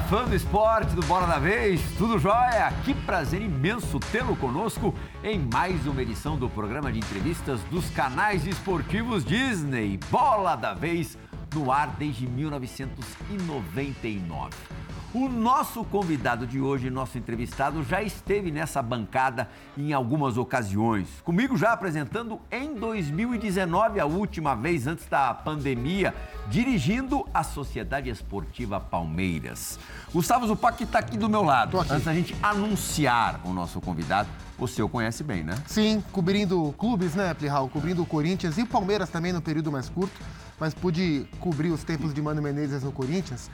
Fã do esporte do Bola da Vez, tudo jóia? Que prazer imenso tê-lo conosco em mais uma edição do programa de entrevistas dos canais esportivos Disney. Bola da Vez no ar desde 1999. O nosso convidado de hoje, nosso entrevistado, já esteve nessa bancada em algumas ocasiões. Comigo já apresentando em 2019, a última vez antes da pandemia, dirigindo a Sociedade Esportiva Palmeiras. Gustavo Zupac está aqui do meu lado. Antes da gente anunciar o nosso convidado, você o conhece bem, né? Sim, cobrindo clubes, né, Plihal? Cobrindo o Corinthians e o Palmeiras também no período mais curto, mas pude cobrir os tempos de Mano Menezes no Corinthians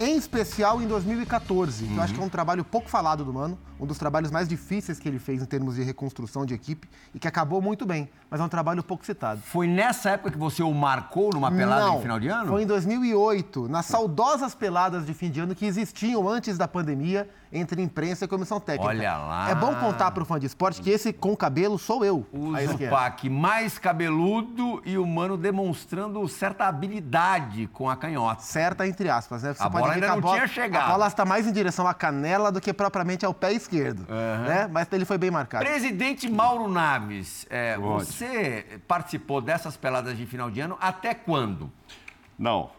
em especial em 2014, uhum. eu acho que é um trabalho pouco falado do Mano, um dos trabalhos mais difíceis que ele fez em termos de reconstrução de equipe e que acabou muito bem, mas é um trabalho pouco citado. Foi nessa época que você o marcou numa pelada Não, de final de ano? Foi em 2008, nas saudosas peladas de fim de ano que existiam antes da pandemia entre imprensa e comissão técnica. Olha lá. É bom contar para o fã de esporte que esse com cabelo sou eu. O Zupac mais cabeludo e o Mano demonstrando certa habilidade com a canhota. Certa entre aspas, né? Você a bola ainda não bola, tinha chegado. A bola está mais em direção à canela do que propriamente ao pé esquerdo, uhum. né? Mas ele foi bem marcado. Presidente Mauro Naves, é, você participou dessas peladas de final de ano até quando? Não,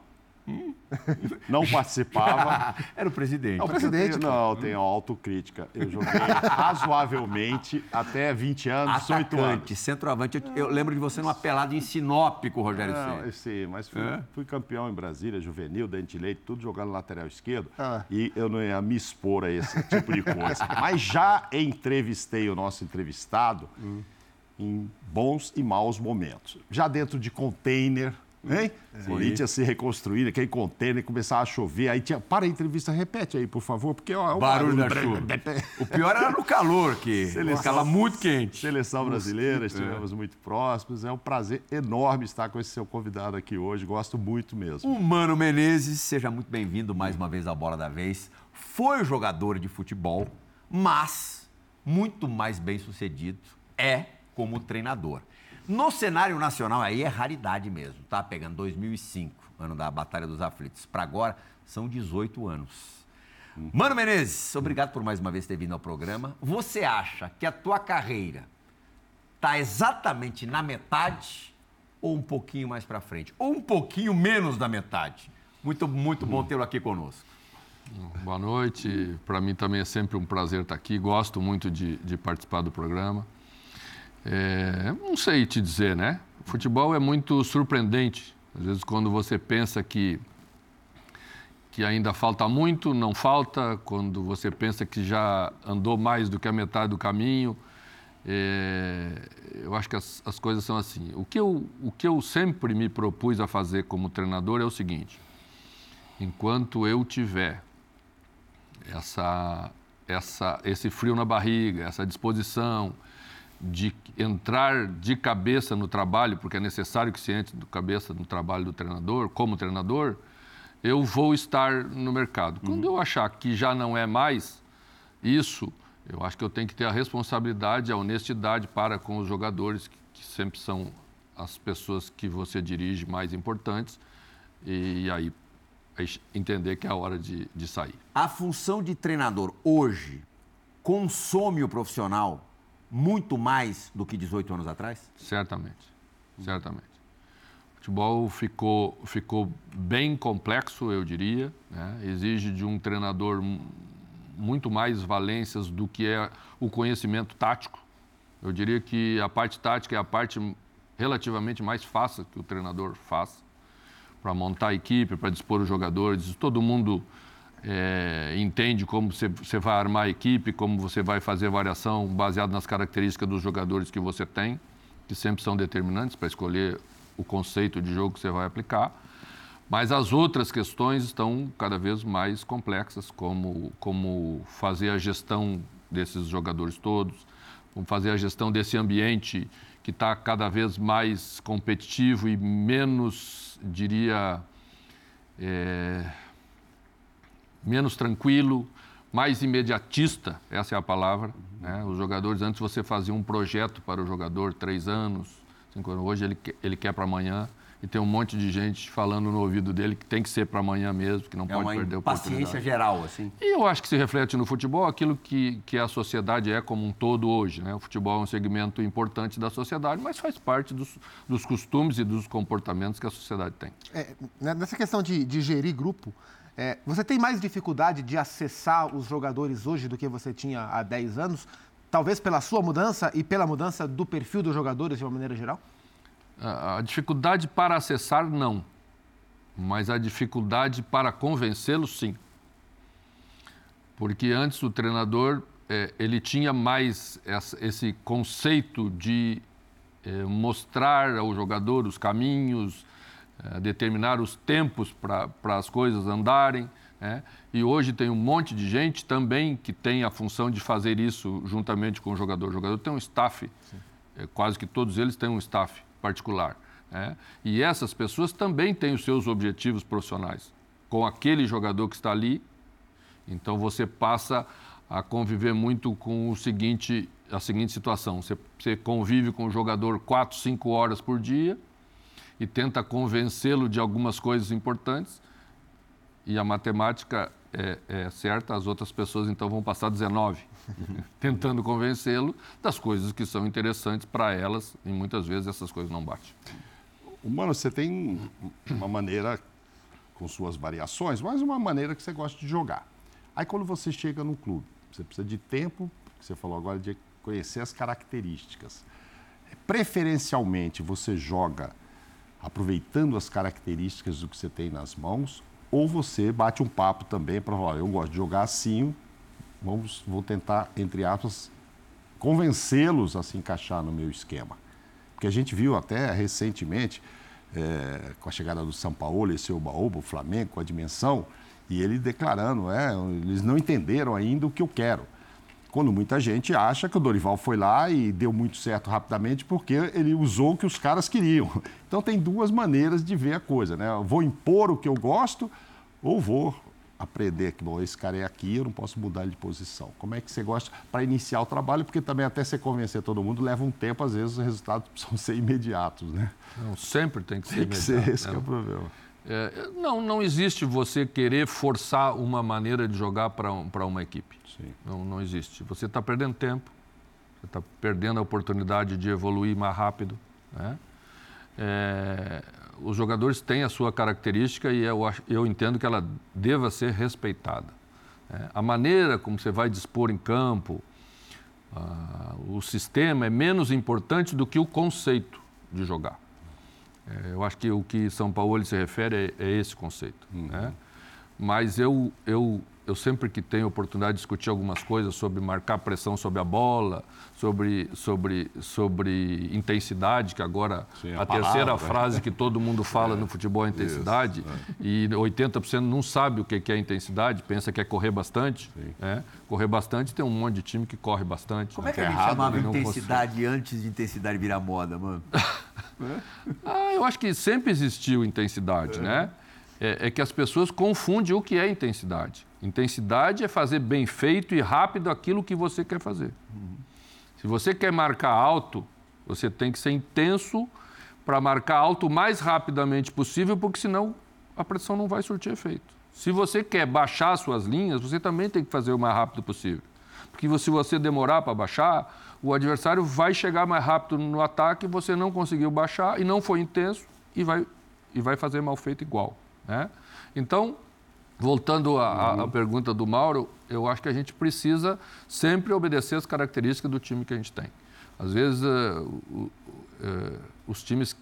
não participava. Era o presidente. Não, o presidente. Não, tenho autocrítica. Eu joguei razoavelmente até 20 anos, 18 anos. centroavante. Eu, eu, lembro de você numa pelada em Sinop com o Rogério Não, Sim, mas fui, é? fui, campeão em Brasília, juvenil, dente leite, tudo jogando lateral esquerdo. Ah. E eu não ia me expor a esse tipo de coisa. mas já entrevistei o nosso entrevistado hum. em bons e maus momentos. Já dentro de container Hein? É. Corinthians se reconstruir, aquele container, começar a chover. Aí tinha. Para a entrevista, repete aí, por favor, porque ó, é o barulho, barulho da chuva. o pior era no calor, que estava muito quente. Seleção brasileira, estivemos é. muito próximos. É um prazer enorme estar com esse seu convidado aqui hoje. Gosto muito mesmo. O Mano Menezes, seja muito bem-vindo mais uma vez à Bola da Vez. Foi jogador de futebol, mas muito mais bem sucedido é como treinador. No cenário nacional, aí é raridade mesmo, tá? Pegando 2005, ano da Batalha dos Aflitos, para agora são 18 anos. Mano Menezes, obrigado por mais uma vez ter vindo ao programa. Você acha que a tua carreira tá exatamente na metade ou um pouquinho mais para frente? Ou um pouquinho menos da metade? Muito, muito bom tê-lo aqui conosco. Boa noite. Para mim também é sempre um prazer estar aqui. Gosto muito de, de participar do programa. É, não sei te dizer, né? O futebol é muito surpreendente. Às vezes, quando você pensa que, que ainda falta muito, não falta. Quando você pensa que já andou mais do que a metade do caminho, é, eu acho que as, as coisas são assim. O que, eu, o que eu sempre me propus a fazer como treinador é o seguinte: enquanto eu tiver essa, essa, esse frio na barriga, essa disposição, de entrar de cabeça no trabalho, porque é necessário que se entre de cabeça no trabalho do treinador, como treinador, eu vou estar no mercado. Quando uhum. eu achar que já não é mais isso, eu acho que eu tenho que ter a responsabilidade, a honestidade para com os jogadores, que, que sempre são as pessoas que você dirige mais importantes, e, e aí, entender que é a hora de, de sair. A função de treinador hoje consome o profissional muito mais do que 18 anos atrás? Certamente, certamente. O futebol ficou, ficou bem complexo, eu diria. Né? Exige de um treinador muito mais valências do que é o conhecimento tático. Eu diria que a parte tática é a parte relativamente mais fácil que o treinador faz para montar a equipe, para dispor os jogadores. Todo mundo é, entende como você, vai armar a equipe, como você vai fazer variação baseado nas características dos jogadores que você tem, que sempre são determinantes para escolher o conceito de jogo que você vai aplicar. Mas as outras questões estão cada vez mais complexas, como, como fazer a gestão desses jogadores todos, como fazer a gestão desse ambiente que está cada vez mais competitivo e menos, diria, é, menos tranquilo, mais imediatista, essa é a palavra. Né? Os jogadores, antes você fazia um projeto para o jogador, três anos, cinco anos. Hoje ele, ele quer para amanhã, e tem um monte de gente falando no ouvido dele que tem que ser para amanhã mesmo, que não é pode perder a oportunidade. paciência geral, assim. E eu acho que se reflete no futebol aquilo que, que a sociedade é como um todo hoje. Né? O futebol é um segmento importante da sociedade, mas faz parte dos, dos costumes e dos comportamentos que a sociedade tem. É, né, nessa questão de, de gerir grupo, é, você tem mais dificuldade de acessar os jogadores hoje do que você tinha há 10 anos? Talvez pela sua mudança e pela mudança do perfil dos jogadores de uma maneira geral? A dificuldade para acessar, não. Mas a dificuldade para convencê-los, sim. Porque antes o treinador é, ele tinha mais esse conceito de é, mostrar ao jogador os caminhos, determinar os tempos para as coisas andarem. Né? E hoje tem um monte de gente também que tem a função de fazer isso juntamente com o jogador. O jogador tem um staff, é, quase que todos eles têm um staff particular. Né? E essas pessoas também têm os seus objetivos profissionais com aquele jogador que está ali. Então você passa a conviver muito com o seguinte, a seguinte situação: você, você convive com o jogador quatro, cinco horas por dia e tenta convencê-lo de algumas coisas importantes. E a matemática é, é certa, as outras pessoas então vão passar 19 tentando convencê-lo das coisas que são interessantes para elas e muitas vezes essas coisas não batem. Mano, você tem uma maneira com suas variações, mas uma maneira que você gosta de jogar. Aí quando você chega no clube, você precisa de tempo, que você falou agora, de conhecer as características. Preferencialmente você joga aproveitando as características do que você tem nas mãos, ou você bate um papo também para falar, eu gosto de jogar assim, vamos, vou tentar, entre aspas, convencê-los a se encaixar no meu esquema. Porque a gente viu até recentemente, é, com a chegada do São Paulo, esse Oba-Oba, o Flamengo, com a dimensão, e ele declarando, é, eles não entenderam ainda o que eu quero. Quando muita gente acha que o Dorival foi lá e deu muito certo rapidamente porque ele usou o que os caras queriam. Então tem duas maneiras de ver a coisa, né? Eu vou impor o que eu gosto ou vou aprender que, bom, esse cara é aqui, eu não posso mudar ele de posição. Como é que você gosta para iniciar o trabalho? Porque também até você convencer todo mundo leva um tempo, às vezes os resultados precisam ser imediatos, né? Não, sempre tem que ser tem que imediato. Ser, esse né? é o problema. É, não, não existe você querer forçar uma maneira de jogar para um, uma equipe. Sim. Não, não existe. Você está perdendo tempo, você está perdendo a oportunidade de evoluir mais rápido. Né? É, os jogadores têm a sua característica e eu, eu entendo que ela deva ser respeitada. É, a maneira como você vai dispor em campo, o sistema é menos importante do que o conceito de jogar. É, eu acho que o que São Paulo se refere é, é esse conceito. Uhum. Né? Mas eu, eu eu sempre que tenho oportunidade de discutir algumas coisas sobre marcar pressão sobre a bola, sobre, sobre, sobre intensidade, que agora Sim, a, a terceira frase que todo mundo fala é, no futebol é intensidade, isso, é. e 80% não sabe o que é intensidade, pensa que é correr bastante. Né? Correr bastante tem um monte de time que corre bastante. Como é que a gente errado, chamava né? intensidade antes de intensidade virar moda, mano? ah, eu acho que sempre existiu intensidade, é. né? É, é que as pessoas confundem o que é intensidade. Intensidade é fazer bem feito e rápido aquilo que você quer fazer. Uhum. Se você quer marcar alto, você tem que ser intenso para marcar alto o mais rapidamente possível, porque senão a pressão não vai surtir efeito. Se você quer baixar suas linhas, você também tem que fazer o mais rápido possível. Porque se você demorar para baixar, o adversário vai chegar mais rápido no ataque, você não conseguiu baixar e não foi intenso e vai, e vai fazer mal feito igual. Né? Então, Voltando à, uhum. pergunta do Mauro, eu acho que a gente precisa sempre obedecer as características do time que a gente tem. Às vezes, uh, uh, uh, os times,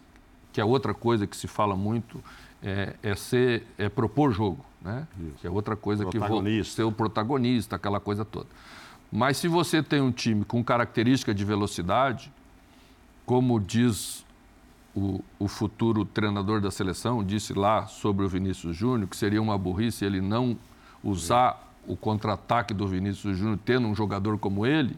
que é outra coisa que se fala muito, é, é ser, é propor jogo, né? Que é outra coisa que vou ser o protagonista, aquela coisa toda. Mas se você tem um time com característica de velocidade, como diz o, o, futuro treinador da seleção disse lá sobre o Vinícius Júnior que seria uma burrice ele não usar o contra-ataque do Vinícius Júnior tendo um jogador como ele.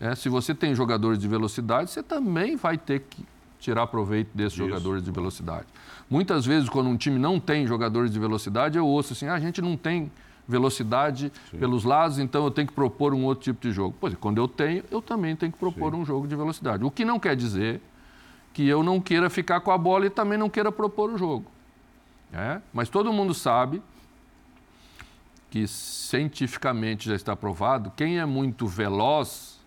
É, se você tem jogadores de velocidade, você também vai ter que tirar proveito desses Isso. jogadores de velocidade. Muitas vezes, quando um time não tem jogadores de velocidade, eu ouço assim: ah, a gente não tem velocidade Sim. pelos lados, então eu tenho que propor um outro tipo de jogo. Pois, quando eu tenho, eu também tenho que propor Sim. um jogo de velocidade. O que não quer dizer que eu não queira ficar com a bola e também não queira propor o jogo. É? Mas todo mundo sabe que cientificamente já está provado, quem é muito veloz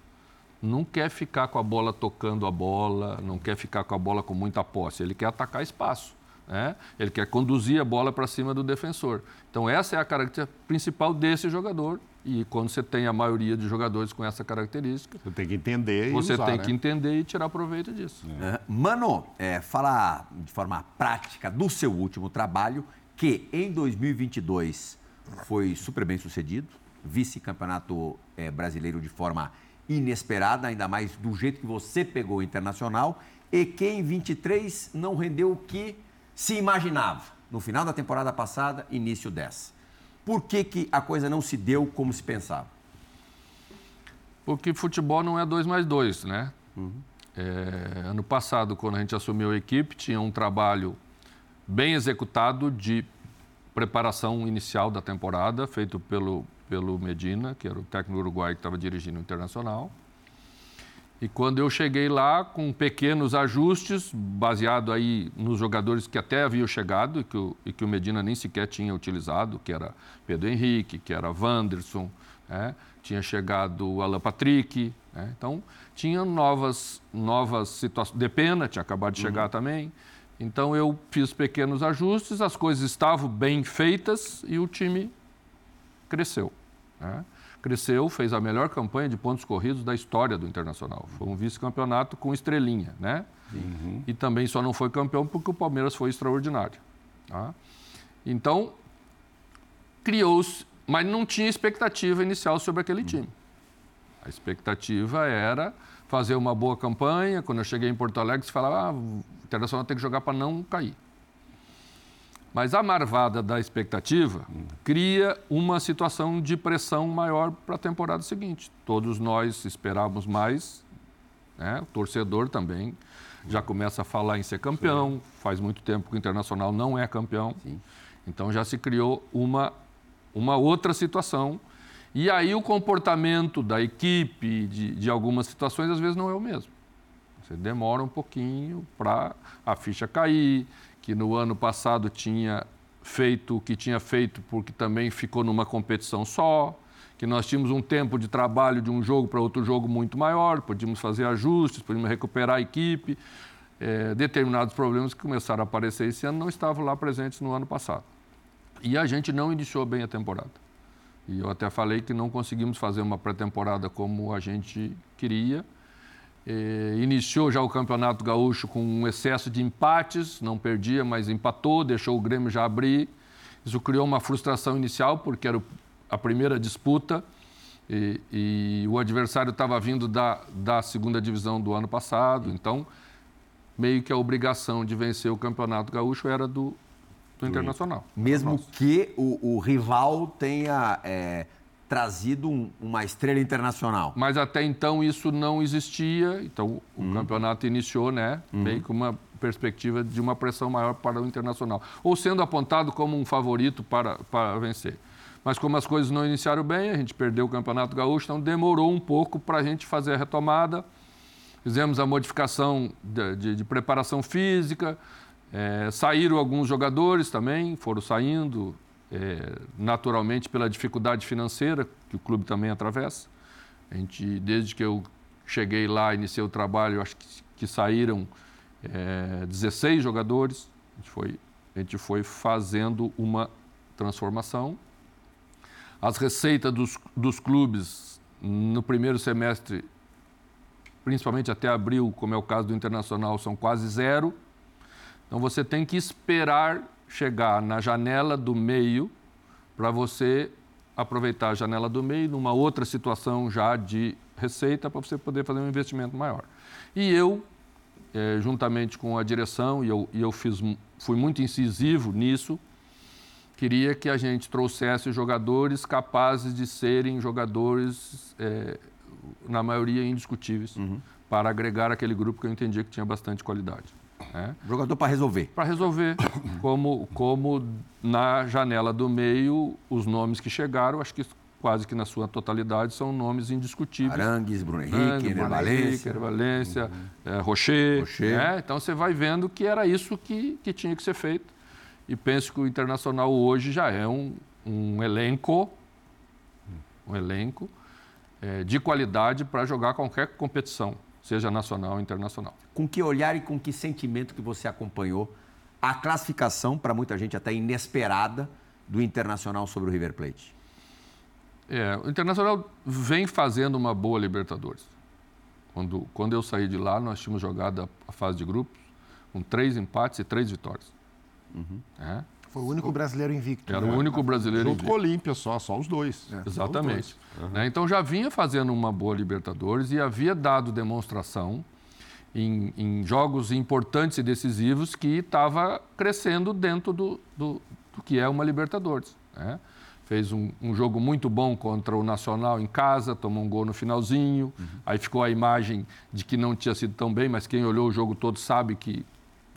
não quer ficar com a bola tocando a bola, não quer ficar com a bola com muita posse, ele quer atacar espaço. Né? Ele quer conduzir a bola para cima do defensor. Então, essa é a característica principal desse jogador. E quando você tem a maioria de jogadores com essa característica. Você tem que entender Você usar, tem né? que entender e tirar proveito disso. É. Mano, é, fala de forma prática do seu último trabalho, que em 2022 foi super bem sucedido, vice-campeonato é, brasileiro de forma inesperada, ainda mais do jeito que você pegou o internacional, e que em 23 não rendeu o que se imaginava no final da temporada passada, início dessa. Por que, que a coisa não se deu como se pensava? Porque futebol não é dois mais dois, né? Uhum. É, ano passado, quando a gente assumiu a equipe, tinha um trabalho bem executado de preparação inicial da temporada, feito pelo, pelo Medina, que era o técnico uruguaio que estava dirigindo o Internacional. E quando eu cheguei lá, com pequenos ajustes, baseado aí nos jogadores que até haviam chegado e que o, e que o Medina nem sequer tinha utilizado, que era Pedro Henrique, que era Wanderson, né? tinha chegado o Alan Patrick. Né? Então, tinha novas, novas situações. Depena tinha acabado de chegar uhum. também. Então, eu fiz pequenos ajustes, as coisas estavam bem feitas e o time cresceu. Né? Cresceu, fez a melhor campanha de pontos corridos da história do Internacional. Foi um vice-campeonato com estrelinha, né? Uhum. E também só não foi campeão porque o Palmeiras foi extraordinário. Tá? Então, criou-se, mas não tinha expectativa inicial sobre aquele time. A expectativa era fazer uma boa campanha. Quando eu cheguei em Porto Alegre, se falava, ah, o Internacional tem que jogar para não cair. Mas a marvada da expectativa cria uma situação de pressão maior para a temporada seguinte. Todos nós esperávamos mais, né? o torcedor também já começa a falar em ser campeão, Sim. faz muito tempo que o Internacional não é campeão. Sim. Então já se criou uma, uma outra situação. E aí o comportamento da equipe, de, de algumas situações, às vezes não é o mesmo. Você demora um pouquinho para a ficha cair, que no ano passado tinha feito o que tinha feito porque também ficou numa competição só, que nós tínhamos um tempo de trabalho de um jogo para outro jogo muito maior, podíamos fazer ajustes, podíamos recuperar a equipe. É, determinados problemas que começaram a aparecer esse ano não estavam lá presentes no ano passado. E a gente não iniciou bem a temporada. E eu até falei que não conseguimos fazer uma pré-temporada como a gente queria eh, iniciou já o Campeonato Gaúcho com um excesso de empates, não perdia, mas empatou, deixou o Grêmio já abrir. Isso criou uma frustração inicial, porque era a primeira disputa e, e o adversário estava vindo da, da segunda divisão do ano passado, então meio que a obrigação de vencer o Campeonato Gaúcho era do, do Internacional. Mesmo que o, o rival tenha é, trazido um, uma estrela internacional. Mas até então isso não existia, então o uhum. campeonato iniciou, né, uhum. meio com uma perspectiva de uma pressão maior para o internacional, ou sendo apontado como um favorito para, para vencer. Mas como as coisas não iniciaram bem, a gente perdeu o Campeonato Gaúcho, então demorou um pouco para a gente fazer a retomada. Fizemos a modificação de, de, de preparação física, é, saíram alguns jogadores também, foram saindo, é, naturalmente pela dificuldade financeira que o clube também atravessa. A gente, desde que eu cheguei lá, iniciei o trabalho, acho que, que saíram é, 16 jogadores. A gente, foi, a gente foi fazendo uma transformação. As receitas dos, dos clubes no primeiro semestre, principalmente até abril, como é o caso do Internacional, são quase zero. Então você tem que esperar chegar na janela do meio para você aproveitar a janela do meio numa outra situação já de receita para você poder fazer um investimento maior. E eu, é, juntamente com a direção, e eu, e eu fiz, fui muito incisivo nisso, queria que a gente trouxesse jogadores capazes de serem jogadores, é, na maioria, indiscutíveis, uhum. para agregar aquele grupo que eu entendia que tinha bastante qualidade. É. Jogador para resolver. Para resolver. Como, como na janela do meio, os nomes que chegaram, acho que quase que na sua totalidade, são nomes indiscutíveis. Arangues, Bruno Henrique, Ener Valência. Valência, uhum. é, Rocher. Rocher. Né? Então você vai vendo que era isso que, que tinha que ser feito. E penso que o Internacional hoje já é um, um elenco, um elenco é, de qualidade para jogar qualquer competição, seja nacional ou internacional. Com que olhar e com que sentimento que você acompanhou a classificação, para muita gente até inesperada, do Internacional sobre o River Plate? É, o Internacional vem fazendo uma boa Libertadores. Quando, quando eu saí de lá, nós tínhamos jogado a, a fase de grupos com três empates e três vitórias. Uhum. É. Foi o único brasileiro invicto. Era né? o único brasileiro Junto invicto. com o Olímpia só, só os dois. É. Exatamente. Uhum. Né? Então já vinha fazendo uma boa Libertadores e havia dado demonstração em, em jogos importantes e decisivos que estava crescendo dentro do, do, do, que é uma Libertadores. Né? Fez um, um, jogo muito bom contra o Nacional em casa, tomou um gol no finalzinho. Uhum. Aí ficou a imagem de que não tinha sido tão bem, mas quem olhou o jogo todo sabe que,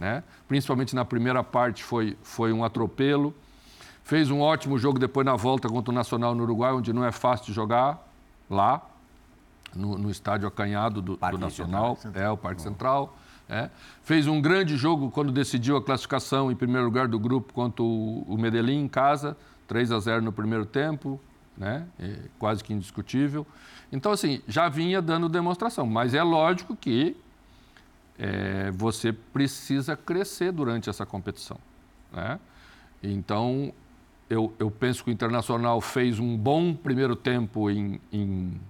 né? principalmente na primeira parte, foi, foi um atropelo. Fez um ótimo jogo depois na volta contra o Nacional no Uruguai, onde não é fácil de jogar lá no, no estádio acanhado do, do Nacional, Central. é o Parque Central. É. Fez um grande jogo quando decidiu a classificação em primeiro lugar do grupo contra o, o Medellín em casa, 3 a 0 no primeiro tempo, né? É quase que indiscutível. Então, assim, já vinha dando demonstração, mas é lógico que é, você precisa crescer durante essa competição. Né? Então, eu, eu penso que o Internacional fez um bom primeiro tempo em, em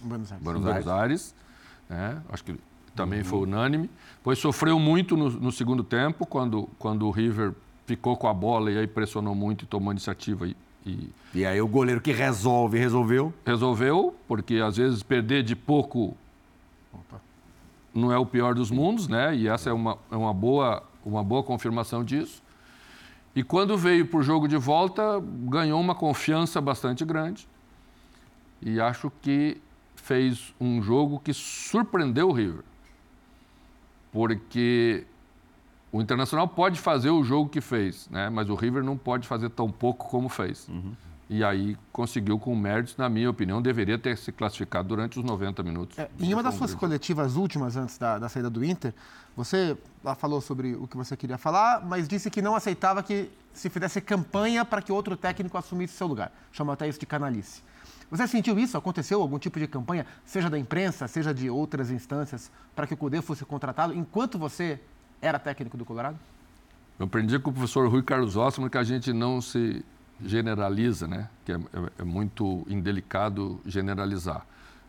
Buenos Aires. Buenos Aires, Aires né? acho que também uhum. foi unânime. Pois sofreu muito no, no, segundo tempo, quando, quando o River ficou com a bola e aí pressionou muito e tomou iniciativa. E, e, e aí o goleiro que resolve, resolveu? Resolveu, porque às vezes perder de pouco Opa. Não é o pior dos mundos, né? E essa é uma, é uma, boa, uma boa confirmação disso. E quando veio para o jogo de volta, ganhou uma confiança bastante grande. E acho que fez um jogo que surpreendeu o River. Porque o Internacional pode fazer o jogo que fez, né? mas o River não pode fazer tão pouco como fez. Uhum. E aí conseguiu com méritos, na minha opinião, deveria ter se classificado durante os 90 minutos. É, em uma das suas coletivas últimas, antes da, da saída do Inter, você falou sobre o que você queria falar, mas disse que não aceitava que se fizesse campanha para que outro técnico assumisse seu lugar. Chama até isso de canalice. Você sentiu isso? Aconteceu algum tipo de campanha, seja da imprensa, seja de outras instâncias, para que o Cudê fosse contratado enquanto você era técnico do Colorado? Eu aprendi com o professor Rui Carlos Ossman que a gente não se generaliza, né? Que é, é, é muito indelicado generalizar.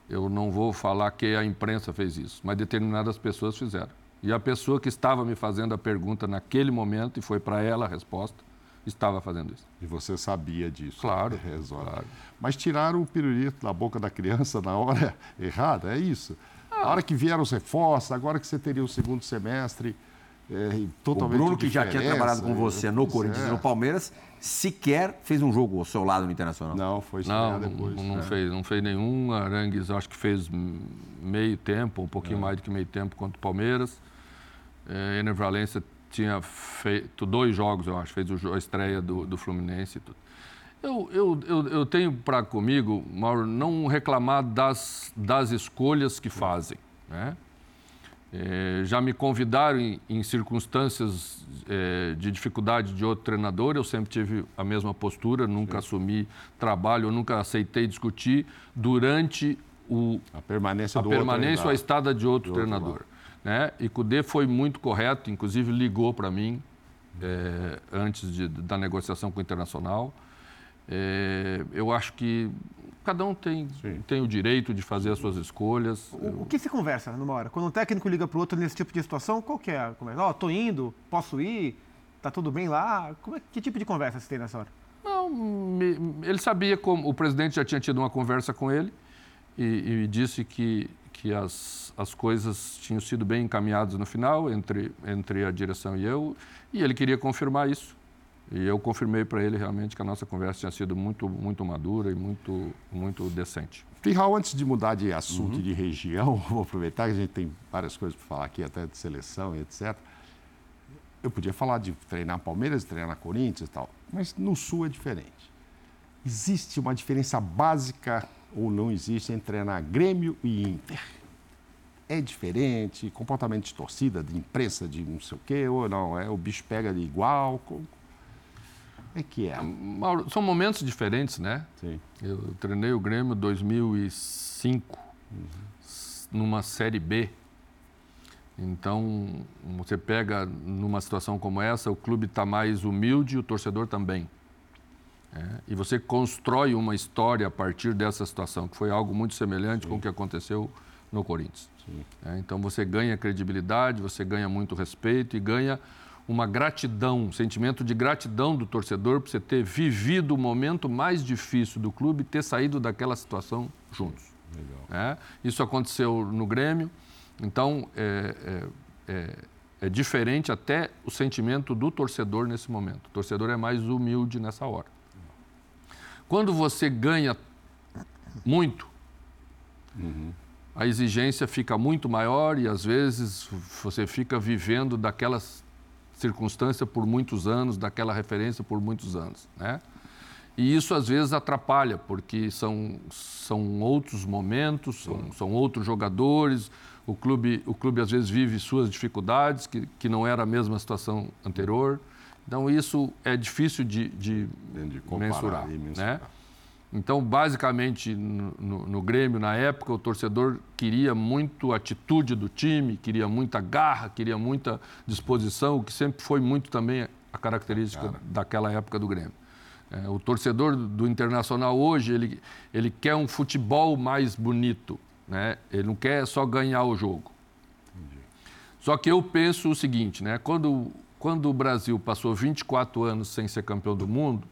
Eu não vou falar que a imprensa fez isso, mas determinadas pessoas fizeram. E a pessoa que estava me fazendo a pergunta naquele momento, e foi para ela a resposta, estava fazendo isso. E você sabia disso? Claro, claro. Mas tiraram o pirulito da boca da criança na hora errada, é isso. Ah. A hora que vieram os reforços, agora que você teria o segundo semestre é, totalmente O Bruno, que já tinha trabalhado com você no Corinthians é. e no Palmeiras, sequer fez um jogo ao seu lado no Internacional. Não, foi não, depois. Não, não é. fez, não fez nenhum. Arangues acho que fez meio tempo, um pouquinho é. mais do que meio tempo contra o Palmeiras. É, Ener Valência tinha feito dois jogos, eu acho, fez a estreia do, do Fluminense e tudo. Eu, eu, eu, eu tenho para comigo, Mauro, não reclamar das, das escolhas que fazem. Né? É, já me convidaram em, em circunstâncias é, de dificuldade de outro treinador, eu sempre tive a mesma postura, nunca Sim. assumi trabalho, eu nunca aceitei discutir durante o, a permanência, a permanência ou a estada de outro, de treinador. Né? E Cudê foi muito correto, inclusive ligou para mim é, antes de, da negociação com o Internacional. Eu acho que cada um tem, tem o direito de fazer as suas escolhas. O, o que se conversa numa hora? Quando um técnico liga para o outro nesse tipo de situação, qual que é a conversa? Ó, oh, tô indo, posso ir, tá tudo bem lá? Como é, que tipo de conversa se tem nessa hora? Não, me, ele sabia como o presidente já tinha tido uma conversa com ele e, e disse que que as, as coisas tinham sido bem encaminhadas no final entre, entre a direção e eu, e ele queria confirmar isso. E eu confirmei para ele realmente que a nossa conversa tinha sido muito, muito madura e muito, muito decente. Pirral, antes de mudar de assunto uhum. de região, vou aproveitar que a gente tem várias coisas para falar aqui, até de seleção e etc. Eu podia falar de treinar Palmeiras, treinar Corinthians e tal, mas no Sul é diferente. existe uma diferença básica ou não existe entre treinar Grêmio e Inter? É diferente, comportamento de torcida, de imprensa, de não sei o quê, ou não? É, o bicho pega igual? É que é? Mauro, são momentos diferentes, né? Sim. Eu treinei o Grêmio 2005, uhum. numa Série B. Então, você pega numa situação como essa, o clube está mais humilde e o torcedor também. É, e você constrói uma história a partir dessa situação, que foi algo muito semelhante Sim. com o que aconteceu no Corinthians. É, então você ganha credibilidade, você ganha muito respeito e ganha uma gratidão, um sentimento de gratidão do torcedor por você ter vivido o momento mais difícil do clube e ter saído daquela situação juntos. É, isso aconteceu no Grêmio, então é, é, é, é diferente até o sentimento do torcedor nesse momento. O torcedor é mais humilde nessa hora. Quando você ganha muito, uhum. a exigência fica muito maior e às vezes você fica vivendo daquela circunstância por muitos anos, daquela referência por muitos anos, né? E isso às vezes atrapalha, porque são, são outros momentos, são, são outros jogadores, o clube, o clube às vezes vive suas dificuldades, que, que não era a mesma situação anterior. Então, isso é difícil de, de, de mensurar. Né? Então, basicamente, no, no, no, Grêmio, na época, o torcedor queria muito atitude do time, queria muita garra, queria muita disposição, o que sempre foi muito também a característica Cara. daquela época do Grêmio. É, o torcedor do Internacional hoje, ele, ele quer um futebol mais bonito, né? ele não quer só ganhar o jogo. Entendi. Só que eu penso o seguinte, né? quando quando o Brasil passou 24 anos sem ser campeão do mundo,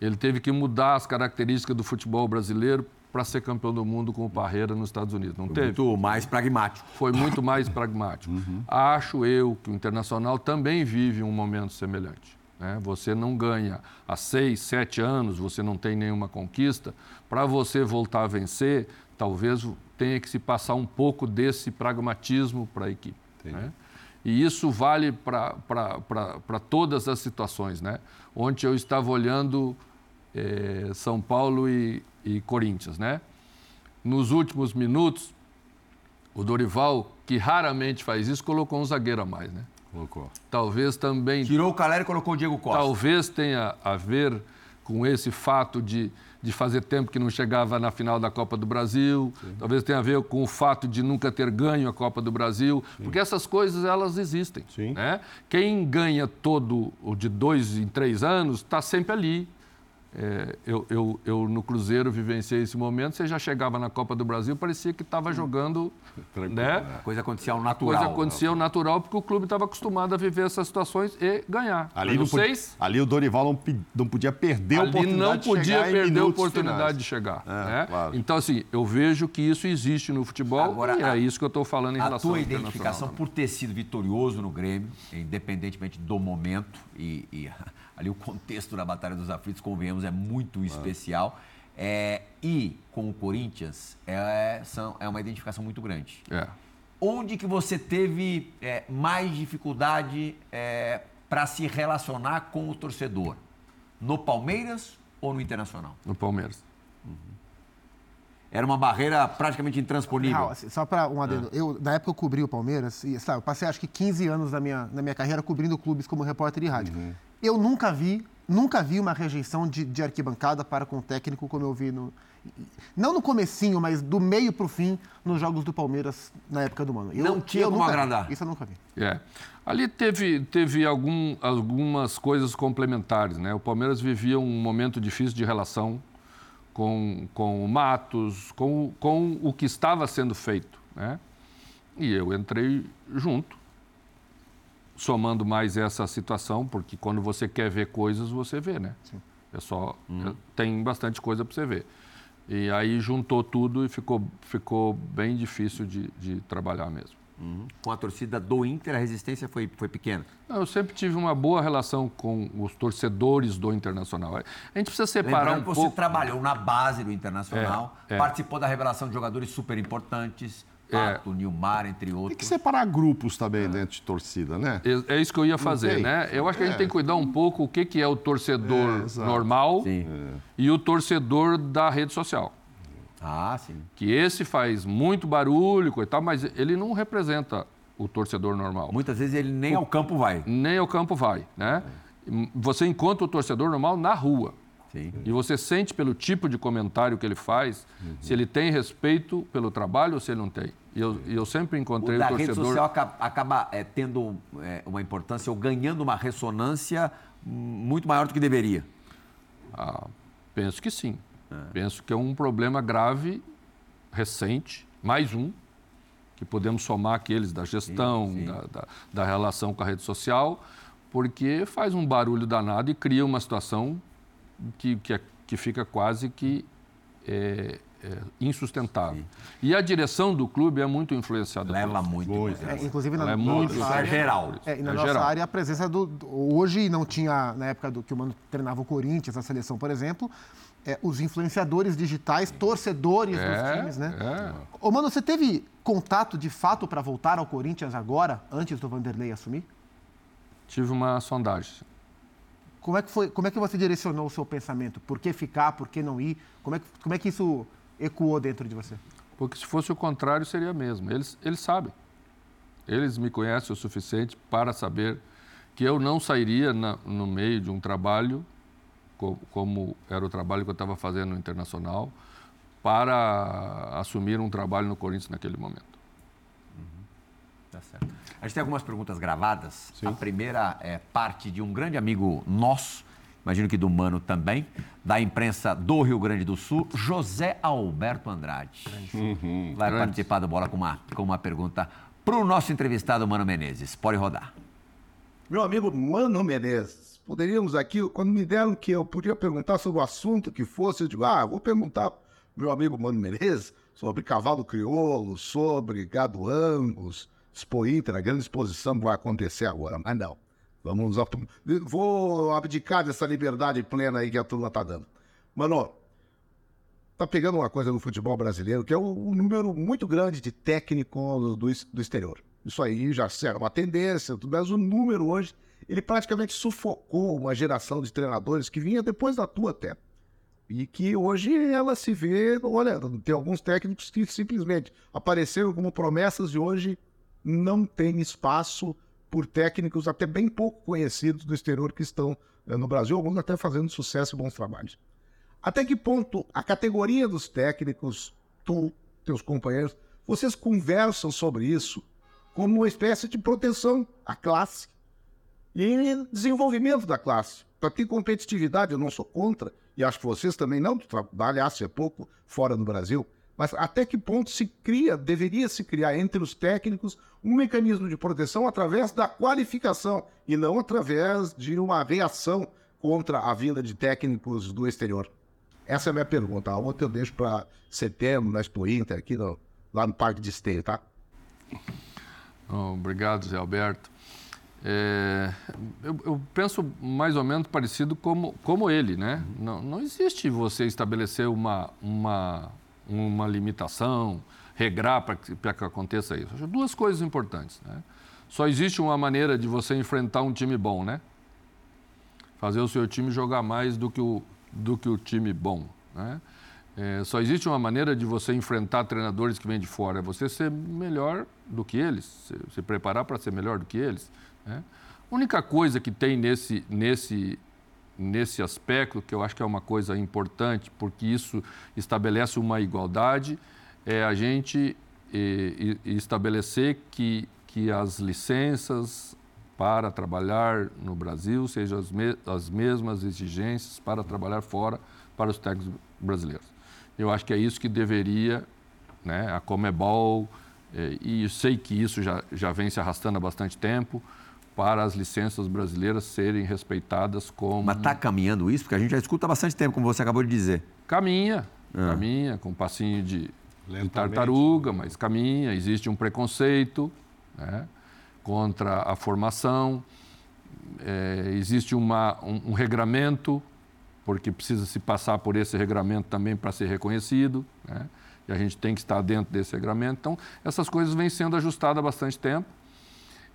ele teve que mudar as características do futebol brasileiro para ser campeão do mundo com o Parreira nos Estados Unidos. Não Foi teve? Muito mais pragmático. Foi muito mais pragmático. Uhum. Acho eu que o Internacional também vive um momento semelhante. Né? Você não ganha há seis, sete anos, você não tem nenhuma conquista. Para você voltar a vencer, talvez tenha que se passar um pouco desse pragmatismo para a equipe. Né? E isso vale para todas as situações. Né? Ontem eu estava olhando eh, São Paulo e, e Corinthians. Né? Nos últimos minutos, o Dorival, que raramente faz isso, colocou um zagueiro a mais. Né? Colocou. Talvez também. Tirou o Calera e colocou o Diego Costa. Talvez tenha a ver com esse fato de de fazer tempo que não chegava na final da Copa do Brasil, Sim. talvez tenha a ver com o fato de nunca ter ganho a Copa do Brasil, Sim. porque essas coisas elas existem. Né? Quem ganha todo o de dois em três anos está sempre ali, é, eu, eu, eu, no Cruzeiro vivenciei esse momento, você já chegava na Copa do Brasil, parecia que estava jogando. Né? A coisa acontecia ao natural. A coisa acontecia ao natural, porque o clube estava acostumado a viver essas situações e ganhar. Ali, não seis, ali o Dorival não, não podia perder a oportunidade não podia perder a oportunidade finais. de chegar. É, né? claro. Então, assim, eu vejo que isso existe no futebol Agora, e é isso que eu estou falando em relação à tua identificação por ter sido vitorioso no Grêmio, independentemente do momento e, e ali o contexto da Batalha dos Aflitos, convenhamos, é muito especial. É, e com o Corinthians é, são, é uma identificação muito grande. É. Onde que você teve é, mais dificuldade é, para se relacionar com o torcedor? No Palmeiras ou no Internacional? No Palmeiras. Uhum. Era uma barreira praticamente intransponível. Não, assim, só para um adendo. É. Eu, na época eu cobri o Palmeiras, e sabe, eu passei acho que 15 anos da minha, na minha carreira cobrindo clubes como repórter de rádio. Uhum. Eu nunca vi, nunca vi uma rejeição de, de arquibancada para com o técnico como eu vi no, não no comecinho, mas do meio para o fim nos jogos do Palmeiras na época do Mano. Eu, não tinha como agradar. Vi. Isso eu nunca vi. É. Ali teve, teve algum, algumas coisas complementares, né? O Palmeiras vivia um momento difícil de relação com, com o Matos, com, com o que estava sendo feito, né? E eu entrei junto somando mais essa situação, porque quando você quer ver coisas, você vê, né? Sim. É só. Uhum. Tem bastante coisa para você ver. E aí juntou tudo e ficou, ficou bem difícil de, de trabalhar mesmo. Uhum. Com a torcida do Inter, a resistência foi, foi pequena? Eu sempre tive uma boa relação com os torcedores do Internacional. A gente precisa separar Lembrando um que pouco... você trabalhou na base do Internacional, é, é. participou da revelação de jogadores super importantes, Pato, é, Nilmar, entre outros. Tem que separar grupos também é. dentro de torcida, né? É, é isso que eu ia fazer, né? Eu acho que a gente é. tem que cuidar um pouco o que, que é o torcedor é, normal e o torcedor da rede social. Ah, sim. Que esse faz muito barulho e tal, mas ele não representa o torcedor normal. Muitas vezes ele nem o, ao campo vai. Nem ao campo vai, né? Você encontra o torcedor normal na rua. Sim. E você sente pelo tipo de comentário que ele faz, uhum. se ele tem respeito pelo trabalho ou se ele não tem. E eu, eu sempre encontrei o, da o torcedor... rede social acaba, acaba é, tendo é, uma importância ou ganhando uma ressonância muito maior do que deveria. Ah, penso que sim. É. Penso que é um problema grave, recente, mais um, que podemos somar aqueles da gestão, sim, sim. Da, da, da relação com a rede social, porque faz um barulho danado e cria uma situação que, que, é, que fica quase que é, é, insustentável. Sim. E a direção do clube é muito influenciada. Leva muito. muito é, inclusive na, é muito nossa área, geral. É, e na é nossa geral. área, a presença do, do, Hoje não tinha, na época do que o Mano treinava o Corinthians, a seleção, por exemplo, é, os influenciadores digitais, torcedores dos é, times, né? É. Ô, Mano, você teve contato de fato para voltar ao Corinthians agora, antes do Vanderlei assumir? Tive uma sondagem. Como é que, foi, como é que você direcionou o seu pensamento? Por que ficar, por que não ir? Como é, como é que isso ecoou dentro de você? Porque se fosse o contrário, seria mesmo. Eles, eles sabem. Eles me conhecem o suficiente para saber que eu não sairia na, no meio de um trabalho, como, como era o trabalho que eu estava fazendo no Internacional, para assumir um trabalho no Corinthians naquele momento. Tá certo. A gente tem algumas perguntas gravadas. Sim. A primeira é parte de um grande amigo nosso, imagino que do Mano também, da imprensa do Rio Grande do Sul, José Alberto Andrade. Uhum. Vai grande. participar do Bola com uma, com uma pergunta para o nosso entrevistado Mano Menezes. Pode rodar. Meu amigo Mano Menezes, poderíamos aqui, quando me deram que eu podia perguntar sobre o assunto que fosse, eu digo, ah, vou perguntar meu amigo Mano Menezes sobre cavalo crioulo, sobre gado angus, Expo Inter, a grande exposição que vai acontecer agora. Mas não. Vamos. Vou abdicar dessa liberdade plena aí que a turma está dando. Mano, tá pegando uma coisa no futebol brasileiro que é um, número muito grande de técnicos do, do exterior. Isso aí já era uma tendência, mas o número hoje, ele praticamente sufocou uma geração de treinadores que vinha depois da tua até. E que hoje ela se vê, olha, tem alguns técnicos que simplesmente apareceram como promessas de hoje não tem espaço por técnicos até bem pouco conhecidos do exterior que estão eh, no Brasil, alguns até fazendo sucesso e bons trabalhos. Até que ponto a categoria dos técnicos, tu, teus companheiros, vocês conversam sobre isso como uma espécie de proteção à classe e desenvolvimento da classe. Para ter competitividade, eu não sou contra, e acho que vocês também não, trabalhasse há pouco fora do Brasil, mas até que ponto se cria, deveria se criar entre os técnicos um mecanismo de proteção através da qualificação e não através de uma reação contra a vinda de técnicos do exterior? Essa é a minha pergunta. A outra eu deixo para setembro, na Expo Inter, aqui no, lá no Parque de Esteio, tá? obrigado, Zé Alberto. É, eu, eu, penso mais ou menos parecido como, como ele, né? Não, não existe você estabelecer uma, uma, uma limitação, regrar para que, que aconteça isso. Duas coisas importantes. Né? Só existe uma maneira de você enfrentar um time bom, né? Fazer o seu time jogar mais do que o, do que o time bom. Né? É, só existe uma maneira de você enfrentar treinadores que vêm de fora, é você ser melhor do que eles, se, se preparar para ser melhor do que eles. Né? A única coisa que tem nesse, nesse, nesse aspecto, que eu acho que é uma coisa importante, porque isso estabelece uma igualdade, é a gente e, e estabelecer que, que as licenças para trabalhar no Brasil sejam as, me, as mesmas exigências para trabalhar fora para os técnicos brasileiros. Eu acho que é isso que deveria, né, a Comebol, é, e eu sei que isso já, já vem se arrastando há bastante tempo, para as licenças brasileiras serem respeitadas como. Mas está caminhando isso? Porque a gente já escuta há bastante tempo, como você acabou de dizer. Caminha, ah. caminha, com um passinho de, de tartaruga, mas caminha. Existe um preconceito né, contra a formação, é, existe uma, um, um regramento porque precisa se passar por esse regramento também para ser reconhecido, né? e a gente tem que estar dentro desse regramento. Então, essas coisas vêm sendo ajustadas há bastante tempo.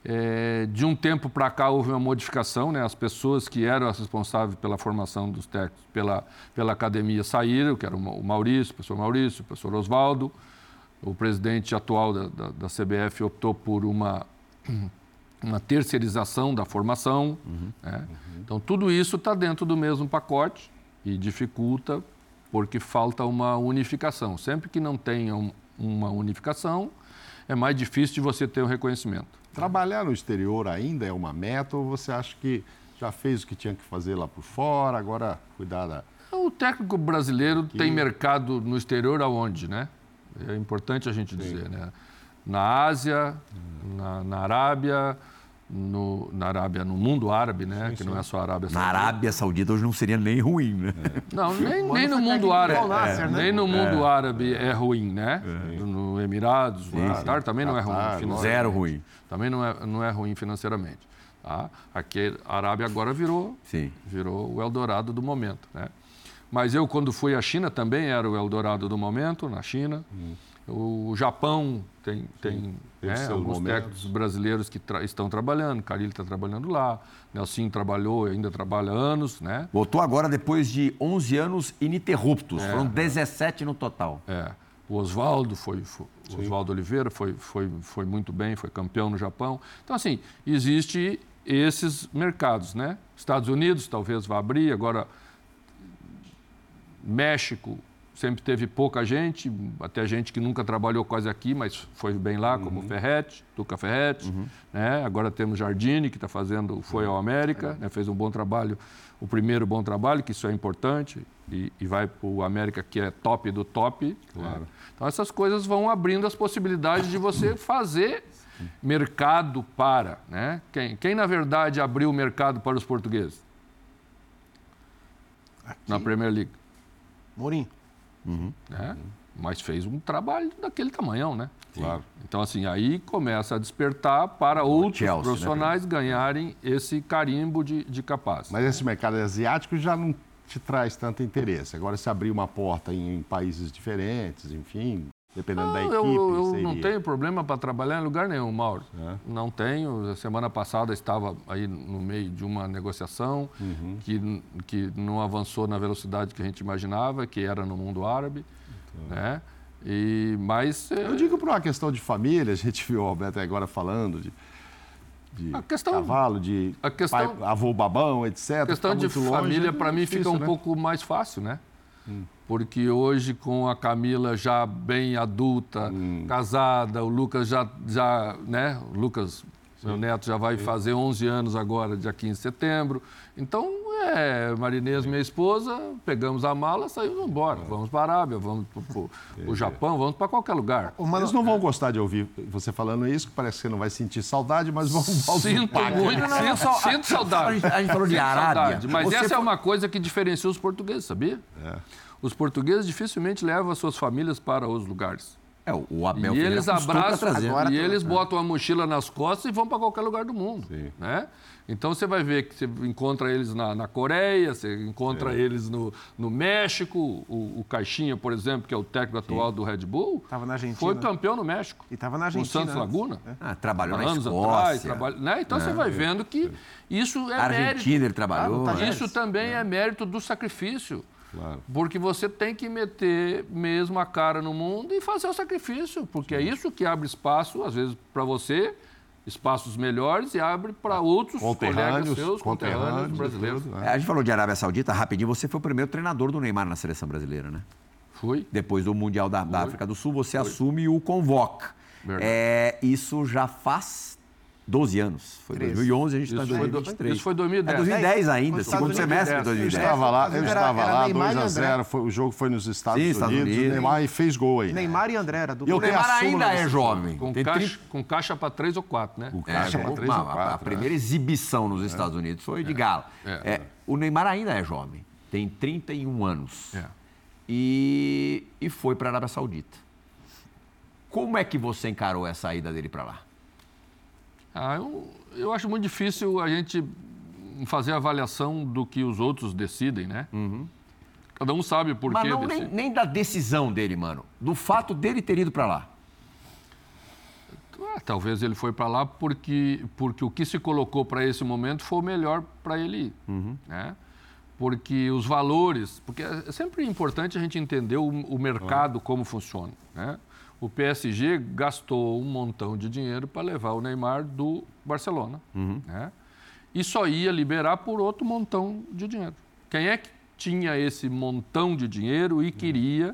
É, de um tempo para cá houve uma modificação, né? as pessoas que eram as responsáveis pela formação dos técnicos pela, pela academia saíram, que era o Maurício, o professor Maurício, o professor Oswaldo. O presidente atual da, da, da CBF optou por uma, uma terceirização da formação. Uhum, né? uhum. Então, tudo isso está dentro do mesmo pacote e dificulta porque falta uma unificação. Sempre que não tenha uma unificação, é mais difícil de você ter o um reconhecimento. Trabalhar no exterior ainda é uma meta ou você acha que já fez o que tinha que fazer lá por fora, agora cuidar da... O técnico brasileiro Aqui. tem mercado no exterior aonde, né? É importante a gente Sim. dizer, né? Na Ásia, hum. na, na Arábia, no, na Arábia, no mundo árabe, né? Sim, que sim. não é só a Arábia Saudita. Na Arábia Saudita hoje não seria nem ruim, né? É. Não, nem, nem no mundo árabe. Nasser, né? Nem no mundo é. árabe é ruim, né? Emirados, sim, no Qatar também não é ruim. Zero ruim. Também não é, não é ruim financeiramente. Tá? Aqui, a Arábia agora virou, sim. virou o Eldorado do momento, né? Mas eu, quando fui à China, também era o Eldorado do momento, na China. Hum. O Japão tem, tem né, alguns momentos. técnicos brasileiros que tra estão trabalhando. Carilho está trabalhando lá. Nelson trabalhou e ainda trabalha anos. Né? Voltou agora depois de 11 anos ininterruptos. É, Foram 17 no total. É. O Oswaldo foi, foi Oswaldo Oliveira foi, foi, foi muito bem, foi campeão no Japão. Então, assim, existe esses mercados, né? Estados Unidos talvez vá abrir, agora México sempre teve pouca gente, até gente que nunca trabalhou quase aqui, mas foi bem lá, como uhum. Ferretti, Tuca Ferretti. Uhum. Né? Agora temos Jardine, que está fazendo, foi ao América, uhum. né? fez um bom trabalho, o primeiro bom trabalho, que isso é importante, e, e vai para o América, que é top do top. Claro. Né? Então, essas coisas vão abrindo as possibilidades de você fazer mercado para. Né? Quem, quem, na verdade, abriu o mercado para os portugueses? Aqui. Na Premier League. Mourinho. Uhum. Né? Mas fez um trabalho daquele tamanhão, né? Claro. Então, assim, aí começa a despertar para outros Chelsea, né, profissionais né? ganharem esse carimbo de, de capaz. Mas esse mercado asiático já não te traz tanto interesse. Agora, se abrir uma porta em, em países diferentes, enfim, Dependendo não, da equipe. Eu, eu não tenho problema para trabalhar em lugar nenhum, Mauro. É. Não tenho. A semana passada estava aí no meio de uma negociação uhum. que, que não avançou na velocidade que a gente imaginava, que era no mundo árabe. Então. Né? E, mas, é eu digo por uma questão de família, a gente viu o Alberto agora falando de, de questão, cavalo, de a questão, pai, avô babão, etc. A questão tá de família, para mim, fica um né? pouco mais fácil, né? Hum porque hoje com a Camila já bem adulta, hum. casada, o Lucas já, já né, o Lucas, Sim. meu neto já vai Sim. fazer 11 anos agora, dia 15 de setembro. Então, é, Marinês, minha esposa, pegamos a mala, saímos embora. É. Vamos para a Arábia, vamos para o Japão, vamos para qualquer lugar. Mas eles não vão gostar de ouvir você falando isso, que parece que você não vai sentir saudade, mas vão Sinto muito, não, sinto, sinto saudade. A gente falou de Arábia. Saudade, mas você essa é uma coisa que diferencia os portugueses, sabia? É os portugueses dificilmente levam as suas famílias para os lugares. É, o Abel e eles abraçam e eles botam a mochila nas costas e vão para qualquer lugar do mundo, Sim. né? Então você vai ver que você encontra eles na, na Coreia, você encontra Sim. eles no, no México, o, o, Caixinha, por exemplo, que é o técnico atual Sim. do Red Bull, tava na Argentina. foi campeão no México. E estava na Argentina. No Santos Laguna. É. Ah, trabalhou na anos Escócia. atrás, trabalha, né? Então é. você vai vendo que isso é Argentina mérito. ele trabalhou. Ah, isso também é. é mérito do sacrifício. Claro. Porque você tem que meter mesmo a cara no mundo e fazer o sacrifício, porque é Sim. é isso que abre espaço, às vezes, para você, espaços melhores e abre para outros colegas seus, conterrâneos brasileiros. Tudo, né? A gente falou de Arábia Saudita, rapidinho, você foi o primeiro treinador do Neymar na seleção brasileira, né? Fui. Depois do Mundial da, da África do Sul, você Fui. assume e o convoca. É, isso já faz 12 anos. Foi 2011, a gente está em 2023. Isso foi 2010. É 2010 ainda, segundo semestre de 2010. Eu estava lá, eu estava lá, 2x0, o jogo foi nos Estados, Sim, Estados Unidos, Unidos, Neymar e fez gol aí. Neymar e André era do O Neymar ainda é jovem. Com Tem caixa, com caixa para 3 ou 4, né? Com caixa é, para 3 ou 4. A, primeira exibição nos Estados Unidos foi de é. gala. É. o Neymar ainda é jovem, tem 31 anos. E, e foi para a Arábia Saudita. Como é que você encarou essa ida dele para lá? Ah, eu, eu acho muito difícil a gente fazer avaliação do que os outros decidem, né? Uhum. Cada um sabe por Mas que não, nem, nem, da decisão dele, mano. Do fato dele ter ido para lá. Ah, talvez ele foi para lá porque, porque o que se colocou para esse momento foi o melhor para ele ir. Uhum. Né? Porque os valores. Porque é sempre importante a gente entender o, o mercado, como funciona. Né? O PSG gastou um montão de dinheiro para levar o Neymar do Barcelona. Uhum. Né? E só ia liberar por outro montão de dinheiro. Quem é que tinha esse montão de dinheiro e queria,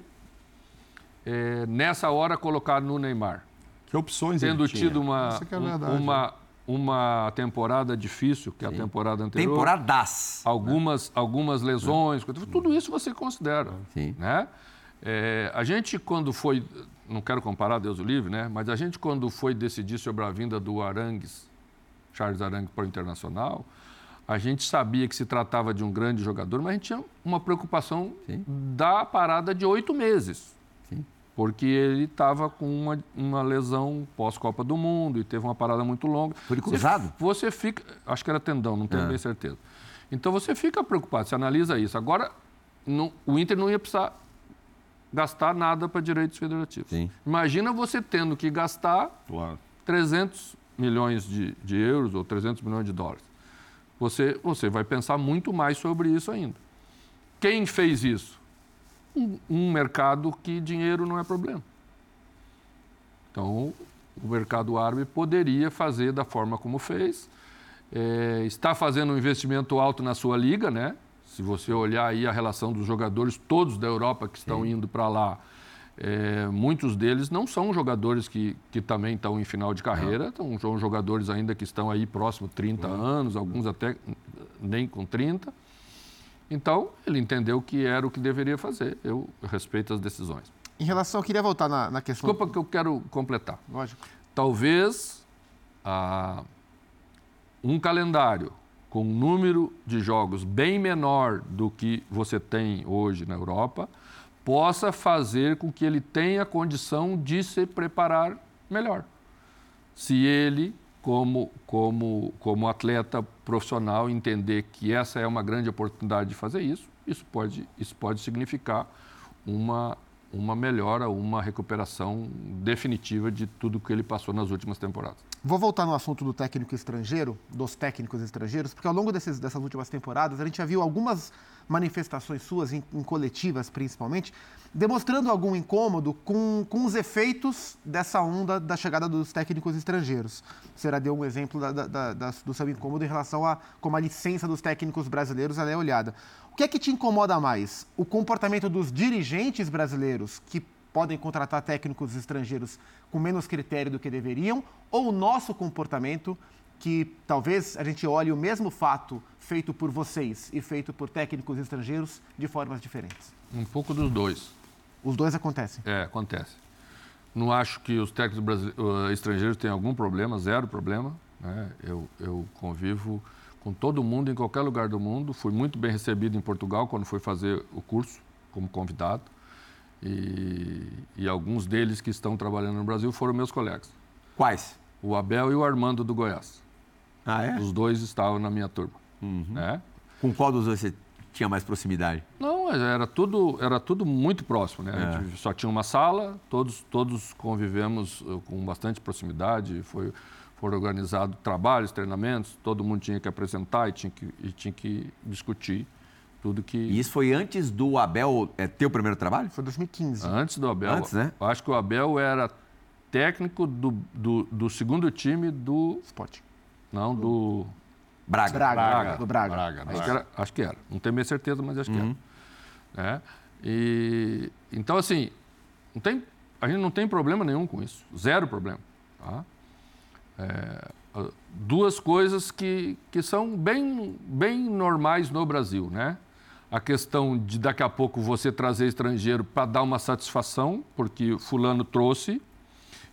é, nessa hora, colocar no Neymar? Que opções Tendo tido uma, é uma, né? uma temporada difícil, que é a temporada anterior. Temporadas. Algumas, né? algumas lesões, é. tudo isso você considera. Sim. Né? É, a gente, quando foi, não quero comparar Deus o livre, né? mas a gente, quando foi decidir sobre a vinda do Arangues, Charles Arangues para o Internacional, a gente sabia que se tratava de um grande jogador, mas a gente tinha uma preocupação Sim. da parada de oito meses porque ele estava com uma, uma lesão pós-Copa do Mundo e teve uma parada muito longa. Foi cruzado? Você, você fica, acho que era tendão, não tenho é. bem certeza. Então você fica preocupado, você analisa isso. Agora, não, o Inter não ia precisar gastar nada para direitos federativos. Sim. Imagina você tendo que gastar claro. 300 milhões de, de euros ou 300 milhões de dólares. Você, você vai pensar muito mais sobre isso ainda. Quem fez isso? um, um mercado que dinheiro não é problema. Então, o mercado árabe poderia fazer da forma como fez. É, está fazendo um investimento alto na sua liga, né? Se você olhar aí a relação dos jogadores todos da Europa que estão Sim. indo para lá, é, muitos deles não são jogadores que, que também estão em final de carreira, então, são jogadores ainda que estão aí próximo 30 uhum. anos, alguns até nem com 30. Então, ele entendeu que era o que deveria fazer. Eu respeito as decisões. Em relação, eu queria voltar na, na questão. Desculpa que eu quero completar. Lógico. Talvez ah, um calendário com um número de jogos bem menor do que você tem hoje na Europa possa fazer com que ele tenha condição de se preparar melhor. Se ele como, como, como atleta profissional, entender que essa é uma grande oportunidade de fazer isso, isso pode, isso pode significar uma, uma melhora, uma recuperação definitiva de tudo que ele passou nas últimas temporadas. Vou voltar no assunto do técnico estrangeiro, dos técnicos estrangeiros, porque ao longo desses, dessas últimas temporadas a gente já viu algumas manifestações suas, em, em coletivas principalmente, demonstrando algum incômodo com, com os efeitos dessa onda da chegada dos técnicos estrangeiros. Será deu um exemplo da, da, da, do seu incômodo em relação a como a licença dos técnicos brasileiros é olhada. O que é que te incomoda mais? O comportamento dos dirigentes brasileiros que podem contratar técnicos estrangeiros com menos critério do que deveriam ou o nosso comportamento que talvez a gente olhe o mesmo fato feito por vocês e feito por técnicos estrangeiros de formas diferentes? Um pouco dos dois. Os dois acontecem? É, acontece. Não acho que os técnicos uh, estrangeiros tenham algum problema, zero problema. Né? Eu, eu convivo com todo mundo, em qualquer lugar do mundo. Fui muito bem recebido em Portugal quando fui fazer o curso como convidado. E, e, alguns deles que estão trabalhando no Brasil foram meus colegas. Quais? O Abel e o Armando do Goiás. Ah, é? Os dois estavam na minha turma. Uhum. Né? Com qual dos dois você tinha mais proximidade? Não, era tudo, era tudo muito próximo, né? É. A gente só tinha uma sala, todos, todos convivemos uh, com bastante proximidade, foi, foram organizados trabalhos, treinamentos, todo mundo tinha que apresentar e tinha que, e tinha que discutir tudo que... E isso foi antes do Abel é, ter o primeiro trabalho? Foi 2015. Antes do Abel. Antes, né? Eu acho que o Abel era técnico do, do, do segundo time do... Sport. Não, do... Braga. Braga. Braga. Do Braga. Braga, Braga. Acho, que era, acho que era. Não tenho minha certeza, mas acho uhum. que era. É. E, então, assim, não tem, a gente não tem problema nenhum com isso. Zero problema. Tá? É, duas coisas que, que são bem, bem normais no Brasil, né? A questão de daqui a pouco você trazer estrangeiro para dar uma satisfação, porque fulano trouxe,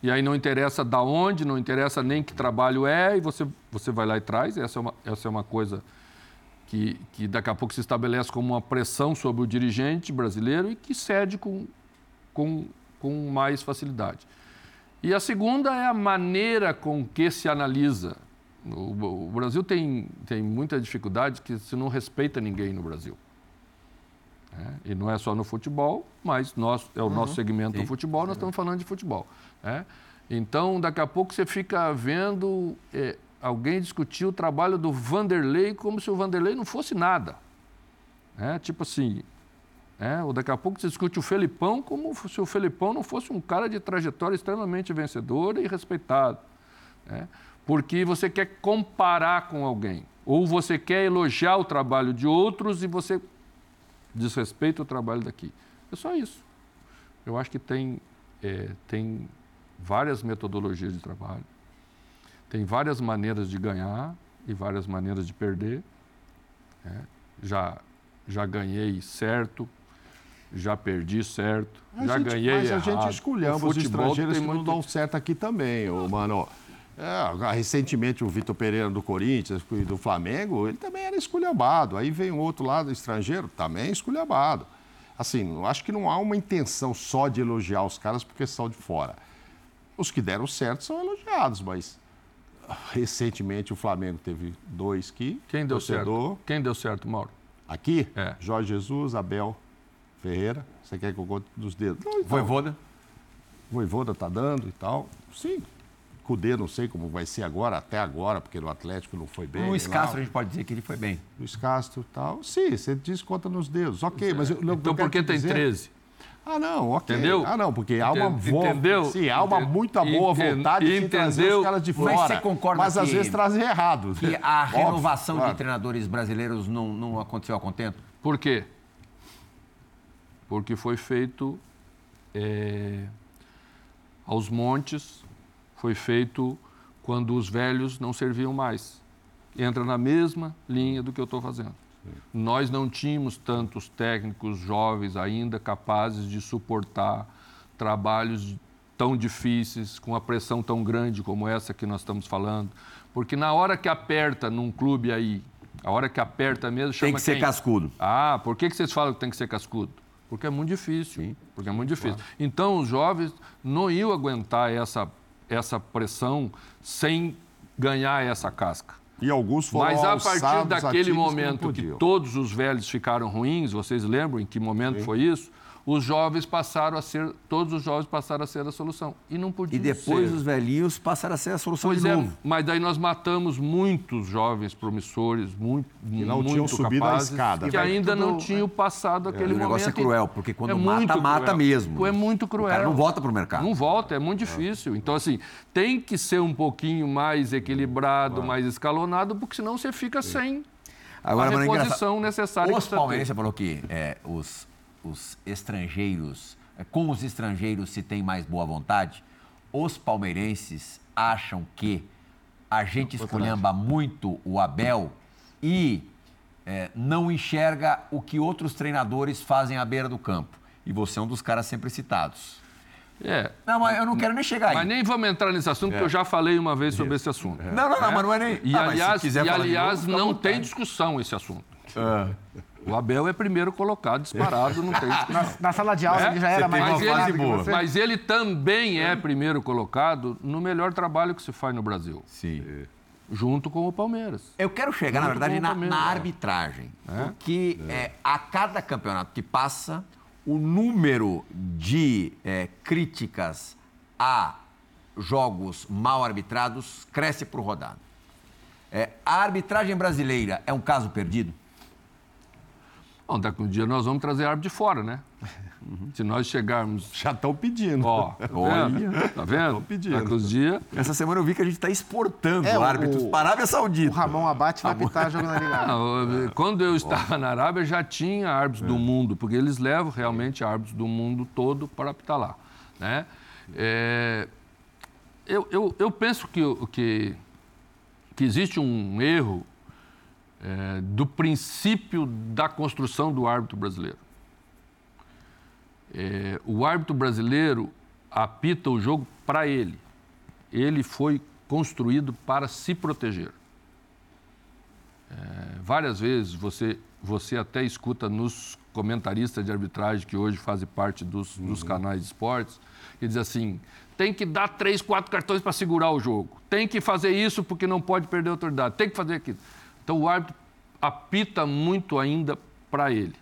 e aí não interessa da onde, não interessa nem que trabalho é, e você, você vai lá e traz. Essa é uma, essa é uma coisa que, que daqui a pouco se estabelece como uma pressão sobre o dirigente brasileiro e que cede com, com, com mais facilidade. E a segunda é a maneira com que se analisa. O, Brasil tem, tem muita dificuldade que se não respeita ninguém no Brasil. É, e não é só no futebol, mas nós, é o uhum. nosso segmento do futebol, nós estamos falando de futebol. É? Então, daqui a pouco você fica vendo é, alguém discutir o trabalho do Vanderlei como se o Vanderlei não fosse nada. Tipo assim, é, ou daqui a pouco você discute o Felipão como se o Felipão não fosse um cara de trajetória extremamente vencedora e respeitado. Porque você quer comparar com alguém. Ou você quer elogiar o trabalho de outros e você desrespeita o trabalho daqui. É só isso. Eu acho que tem, é, tem várias metodologias de trabalho, tem várias maneiras de ganhar e várias maneiras de perder. É, já, já ganhei certo, já perdi certo, a já gente, ganhei mas errado. Mas a gente escolhemos os estrangeiros que muito... não dão certo aqui também, ô, mano. É, recentemente o Vitor Pereira do Corinthians e do Flamengo, ele também era esculhambado. Aí vem um outro lado estrangeiro, também esculhambado. Assim, acho que não há uma intenção só de elogiar os caras porque são de fora. Os que deram certo são elogiados, mas recentemente o Flamengo teve dois que. Quem deu torcedor... certo? Quem deu certo, Mauro? Aqui? É. Jorge Jesus, Abel Ferreira. Você quer que eu conte dos dedos? Não, então, Voivoda? Voivoda tá dando e tal. Sim, Cudê, não sei como vai ser agora, até agora, porque no Atlético não foi bem. Luiz Castro, a gente pode dizer que ele foi bem. Luiz Castro e tal. Sim, você diz conta nos dedos. Ok, mas eu, Então por que tem dizer... 13? Ah, não, ok. Entendeu? Ah, não, porque há uma Entendeu? Sim, há uma muita boa vontade Entendeu? de trazer os caras de fora. Mas você concorda Mas às vezes trazem errado. Que a renovação Óbvio, de treinadores brasileiros não, não aconteceu a contento? Por quê? Porque foi feito é, aos montes, foi feito quando os velhos não serviam mais. Entra na mesma linha do que eu estou fazendo. Sim. Nós não tínhamos tantos técnicos jovens ainda capazes de suportar trabalhos tão difíceis, com a pressão tão grande como essa que nós estamos falando. Porque na hora que aperta num clube aí, a hora que aperta mesmo, chama Tem que ser quem? cascudo. Ah, por que, que vocês falam que tem que ser cascudo? Porque é muito difícil. Sim. Porque é muito difícil. Claro. Então, os jovens não iam aguentar essa essa pressão sem ganhar essa casca. E alguns foram Mas a partir daquele momento que, que, todos os velhos ficaram ruins, vocês lembram em que momento Sim. foi isso? Os jovens passaram a ser, todos os jovens passaram a ser a solução. E não podia E depois ser. os velhinhos passaram a ser a solução pois de é, novo. Mas daí nós matamos muitos jovens promissores, muito, que não muito tinham subido capazes, a escada. Que ainda tudo... não tinham passado aquele momento. O negócio é cruel, porque quando é mata, mata mesmo. É muito cruel. O cara não volta para o mercado. Não volta, é muito difícil. Então, assim, tem que ser um pouquinho mais equilibrado, mais escalonado, porque senão você fica sem Agora, a reposição necessária. Os palmeirenses falou que é, os os estrangeiros, é, com os estrangeiros se tem mais boa vontade, os palmeirenses acham que a gente esculhamba muito o Abel e é, não enxerga o que outros treinadores fazem à beira do campo. E você é um dos caras sempre citados. É. Não, mas eu não quero nem chegar aí. Mas nem vamos entrar nesse assunto, é. porque eu já falei uma vez sobre esse assunto. É. Não, não, não, é. mas não é nem. E, ah, aliás, e, aliás novo, não tem discussão esse assunto. É. O Abel é primeiro colocado, disparado, não tem na, na, sala de aula é? ele já era mais mas ele, boa. Mas ele também é primeiro colocado no melhor trabalho que se faz no Brasil. Sim. Junto com o Palmeiras. Eu quero chegar, Junto na verdade, na, na, arbitragem. É? Porque é. a cada campeonato que passa, o número de é, críticas a jogos mal arbitrados cresce por rodada. É, a arbitragem brasileira é um caso perdido? Bom, daqui um dia nós vamos trazer árbitro de fora, né? Uhum. Se nós chegarmos. Já estão pedindo. Ó, tá olha. Tá vendo? Estão pedindo. Daqui uns dias. Essa semana eu vi que a gente está exportando é, árbitros o... para a Arábia Saudita. O Ramon Abate vai apitar jogando ali Não, quando eu estava na Arábia, já tinha árbitros é. do mundo, porque eles levam realmente árbitros do mundo todo para apitar lá. Né? É... Eu, eu, eu penso que, que, que existe um erro é, do princípio da construção do árbitro brasileiro. É, o árbitro brasileiro apita o jogo para ele. Ele foi construído para se proteger. É, várias vezes você você até escuta nos comentaristas de arbitragem que hoje fazem parte dos, uhum. dos canais de esportes, que diz assim: tem que dar três, quatro cartões para segurar o jogo, tem que fazer isso porque não pode perder a autoridade, tem que fazer aquilo. Então o árbitro apita muito ainda para ele.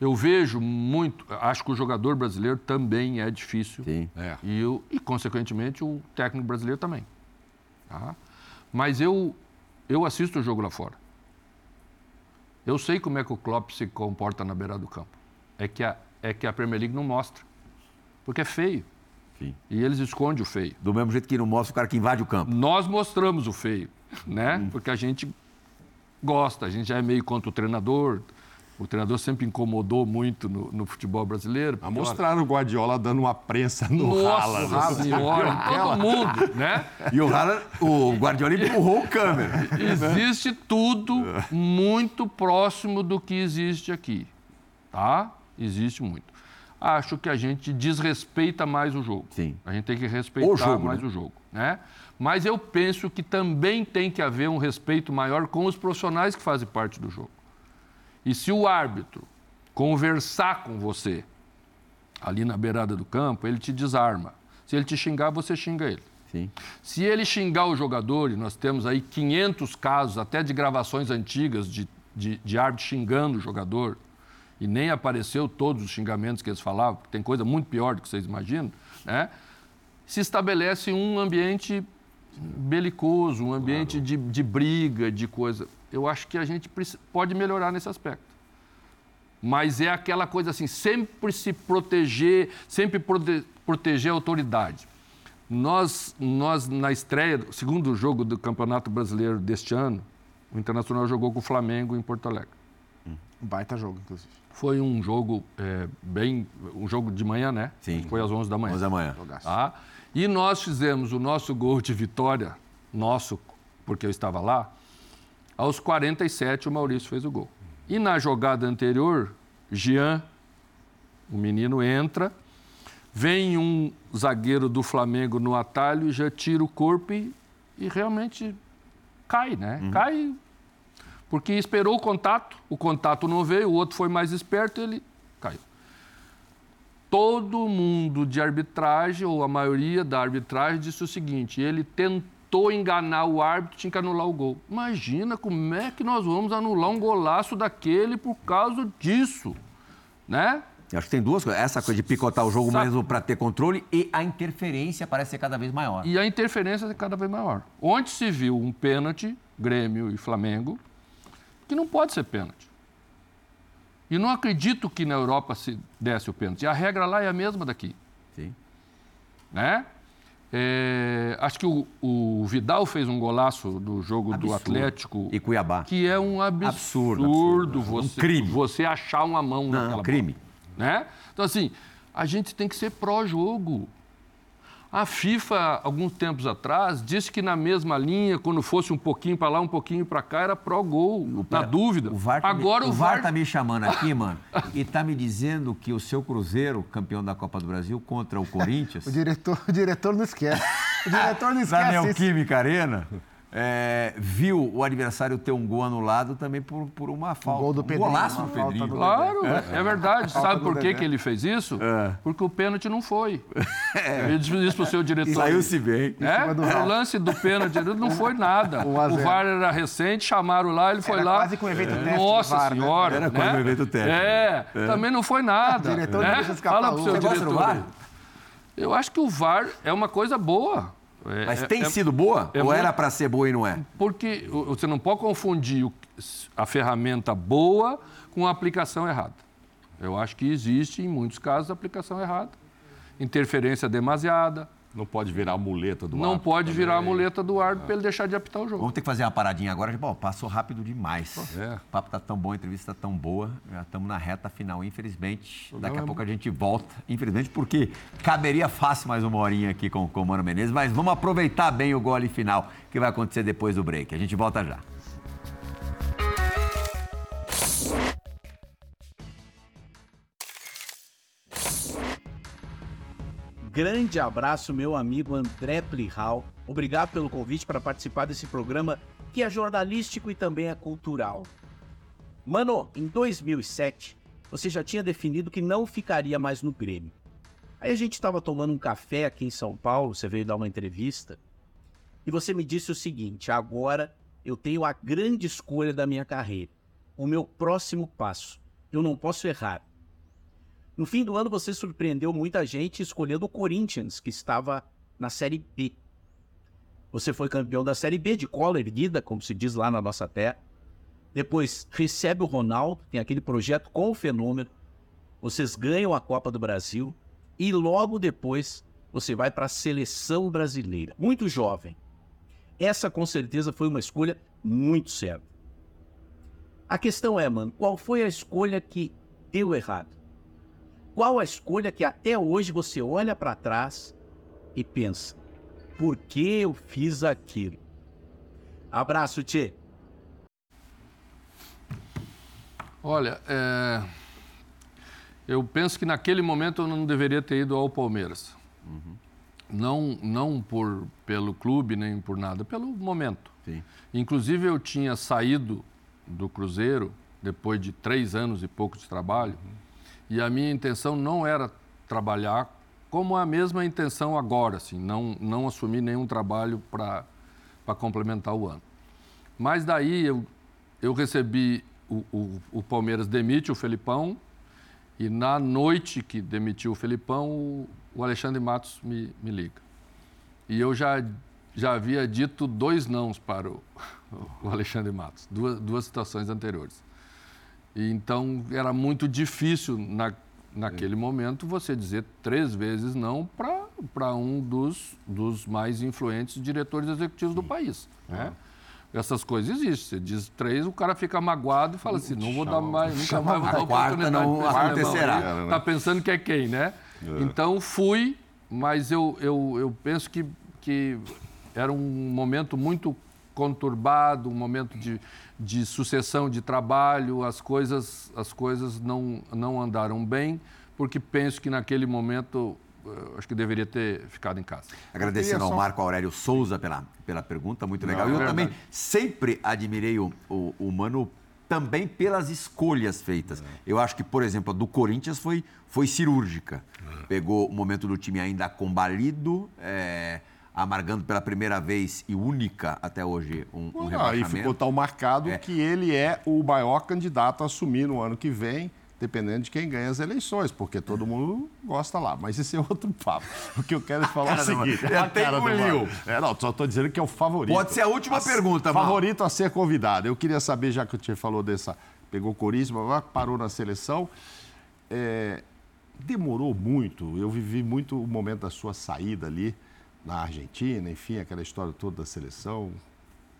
Eu vejo muito, acho que o jogador brasileiro também é difícil. Sim. É. E, eu, e, consequentemente, o técnico brasileiro também. Tá? Mas eu, eu assisto o jogo lá fora. Eu sei como é que o Klopp se comporta na beira do campo. É que a, é que a Premier League não mostra. Porque é feio. Sim. E eles escondem o feio. Do mesmo jeito que não mostra o cara que invade o campo. Nós mostramos o feio, né? Hum. Porque a gente gosta, a gente já é meio contra o treinador, o treinador sempre incomodou muito no, no futebol brasileiro. A mostraram o Guardiola dando uma prensa no Nossa Haaland. Nossa senhora, todo mundo, né? E o Haaland, o Guardiola empurrou o câmera. Existe tudo muito próximo do que existe aqui, tá? Existe muito. Acho que a gente desrespeita mais o jogo. Sim. A gente tem que respeitar jogo, mais né? o jogo, né? Mas eu penso que também tem que haver um respeito maior com os profissionais que fazem parte do jogo. E se o árbitro conversar com você ali na beirada do campo, ele te desarma. Se ele te xingar, você xinga ele. Sim. Se ele xingar o jogador, e nós temos aí 500 casos, até de gravações antigas de, de, de árbitro xingando o jogador, e nem apareceu todos os xingamentos que eles falavam, porque tem coisa muito pior do que vocês imaginam, né? se estabelece um ambiente belicoso, um ambiente claro. de, de briga, de coisa eu acho que a gente pode melhorar nesse aspecto. Mas é aquela coisa assim, sempre se proteger, sempre prote proteger a autoridade. Nós, nós, na estreia, segundo jogo do Campeonato Brasileiro deste ano, o Internacional jogou com o Flamengo em Porto Alegre. Um baita jogo, inclusive. Foi um jogo é, bem. um jogo de manhã, né? Sim. Foi às 11 da manhã. 11 da manhã. Tá? E nós fizemos o nosso gol de vitória, nosso, porque eu estava lá, aos 47, o Maurício fez o gol. E na jogada anterior, Jean, o menino, entra, vem um zagueiro do Flamengo no atalho, já tira o corpo e, e realmente cai, né? Uhum. Cai porque esperou o contato, o contato não veio, o outro foi mais esperto, ele. Todo mundo de arbitragem, ou a maioria da arbitragem, disse o seguinte: ele tentou enganar o árbitro, tinha que anular o gol. Imagina como é que nós vamos anular um golaço daquele por causa disso, né? Eu acho que tem duas coisas. Essa coisa de picotar o jogo Sabe... mesmo para ter controle e a interferência parece ser cada vez maior. E a interferência é cada vez maior. Onde se viu um pênalti, Grêmio e Flamengo, que não pode ser pênalti. E não acredito que na Europa se desse o pênalti. A regra lá é a mesma daqui. Sim. Né? É, acho que o, o, Vidal fez um golaço do jogo absurdo. do Atlético. E Cuiabá. Que é um absurdo, absurdo, absurdo você, um crime. você achar uma mão Não, naquela crime. Bola, né? Então, assim, a gente tem que ser pró-jogo. A FIFA, alguns tempos atrás, disse que na mesma linha, quando fosse um pouquinho para lá, um pouquinho para cá, era pró-gol, na dúvida. O VAR tá Agora me, o, VAR... está me chamando aqui, mano, e está me dizendo que o seu Cruzeiro, campeão da Copa do Brasil, contra o Corinthians... o, diretor, o diretor não esquece. O diretor não esquece Na Neoquímica Arena é, viu o adversário ter um gol anulado também por, por uma falta. O gol do Pedrinho. Um golaço do Pedrinho. Claro, é, é verdade. Sabe por que, que ele fez isso? É. Porque o pênalti não foi. É. Ele disse isso para o seu diretor. Saiu-se bem. É? O lance do pênalti não foi nada. O VAR era recente, chamaram lá, ele foi era lá. quase com o evento é. teste Nossa VAR, né? senhora. Né? Era né? quase um evento teste. É, também não foi nada. O diretor né? deixa escapar Fala para o seu Você diretor. VAR? Eu acho que o VAR é uma coisa boa. É, Mas tem é, sido boa? É ou era para ser boa e não é? Porque você não pode confundir a ferramenta boa com a aplicação errada. Eu acho que existe, em muitos casos, aplicação errada. Interferência demasiada, não pode virar a muleta do Não árbitro pode também. virar a muleta do árbitro para ele deixar de apitar o jogo. Vamos ter que fazer uma paradinha agora. Bom, passou rápido demais. É. O papo tá tão bom, a entrevista tá tão boa. Já estamos na reta final, infelizmente. Daqui a pouco a gente volta. Infelizmente, porque caberia fácil mais uma horinha aqui com, com o Mano Menezes. Mas vamos aproveitar bem o gole final que vai acontecer depois do break. A gente volta já. Grande abraço, meu amigo André Plihal. Obrigado pelo convite para participar desse programa que é jornalístico e também é cultural. Mano, em 2007, você já tinha definido que não ficaria mais no Grêmio. Aí a gente estava tomando um café aqui em São Paulo, você veio dar uma entrevista, e você me disse o seguinte: agora eu tenho a grande escolha da minha carreira, o meu próximo passo. Eu não posso errar. No fim do ano, você surpreendeu muita gente escolhendo o Corinthians, que estava na Série B. Você foi campeão da Série B de cola erguida, como se diz lá na nossa terra. Depois recebe o Ronaldo, tem aquele projeto com o fenômeno. Vocês ganham a Copa do Brasil e logo depois você vai para a seleção brasileira. Muito jovem. Essa com certeza foi uma escolha muito certa. A questão é, mano, qual foi a escolha que deu errado? Qual a escolha que até hoje você olha para trás e pensa: por que eu fiz aquilo? Abraço, Tchê. Olha, é... eu penso que naquele momento eu não deveria ter ido ao Palmeiras. Uhum. Não, não por, pelo clube nem por nada, pelo momento. Sim. Inclusive, eu tinha saído do Cruzeiro depois de três anos e pouco de trabalho uhum. E a minha intenção não era trabalhar como a mesma intenção agora, assim, não, não assumir nenhum trabalho para complementar o ano. Mas daí eu, eu recebi o, o, o, Palmeiras demite o Felipão e na noite que demitiu o Felipão, o, o Alexandre Matos me, me liga. E eu já, já havia dito dois nãos para o, o Alexandre Matos, duas, duas situações anteriores. E então era muito difícil na, naquele momento você dizer três vezes não para um dos, dos mais influentes diretores executivos do país. Né? essas coisas existem. Você diz três, o cara fica magoado e fala assim, não vou dar mais, nunca mais vou dar oportunidade. Não acontecerá. Está pensando que é quem, né? É. Então fui, mas eu, eu, eu penso que, que era um momento muito conturbado, um momento de, de sucessão de trabalho, as coisas, as coisas não, não andaram bem, porque penso que naquele momento acho que deveria ter ficado em casa. Agradecendo ao Marco Aurélio Souza pela, pela pergunta, muito legal. Não, eu também sempre admirei o, o, o, Mano também pelas escolhas feitas. É. Eu acho que, por exemplo, a do Corinthians foi, foi cirúrgica. É. Pegou o momento do time ainda combalido, é, amargando pela primeira vez e única até hoje um, um ah, E ficou tão marcado é. que ele é o maior candidato a assumir no ano que vem dependendo de quem ganha as eleições, porque todo mundo gosta lá. Mas esse é outro papo. O que eu quero falar é o seguinte... É até engoliu. É, não, só estou dizendo que é o favorito. Pode ser a última a, pergunta, Favorito a ser convidado. Eu queria saber, já que o Tchê falou dessa... Pegou Corinthians, parou na seleção. É, demorou muito. Eu vivi muito o momento da sua saída ali na Argentina, enfim, aquela história toda da seleção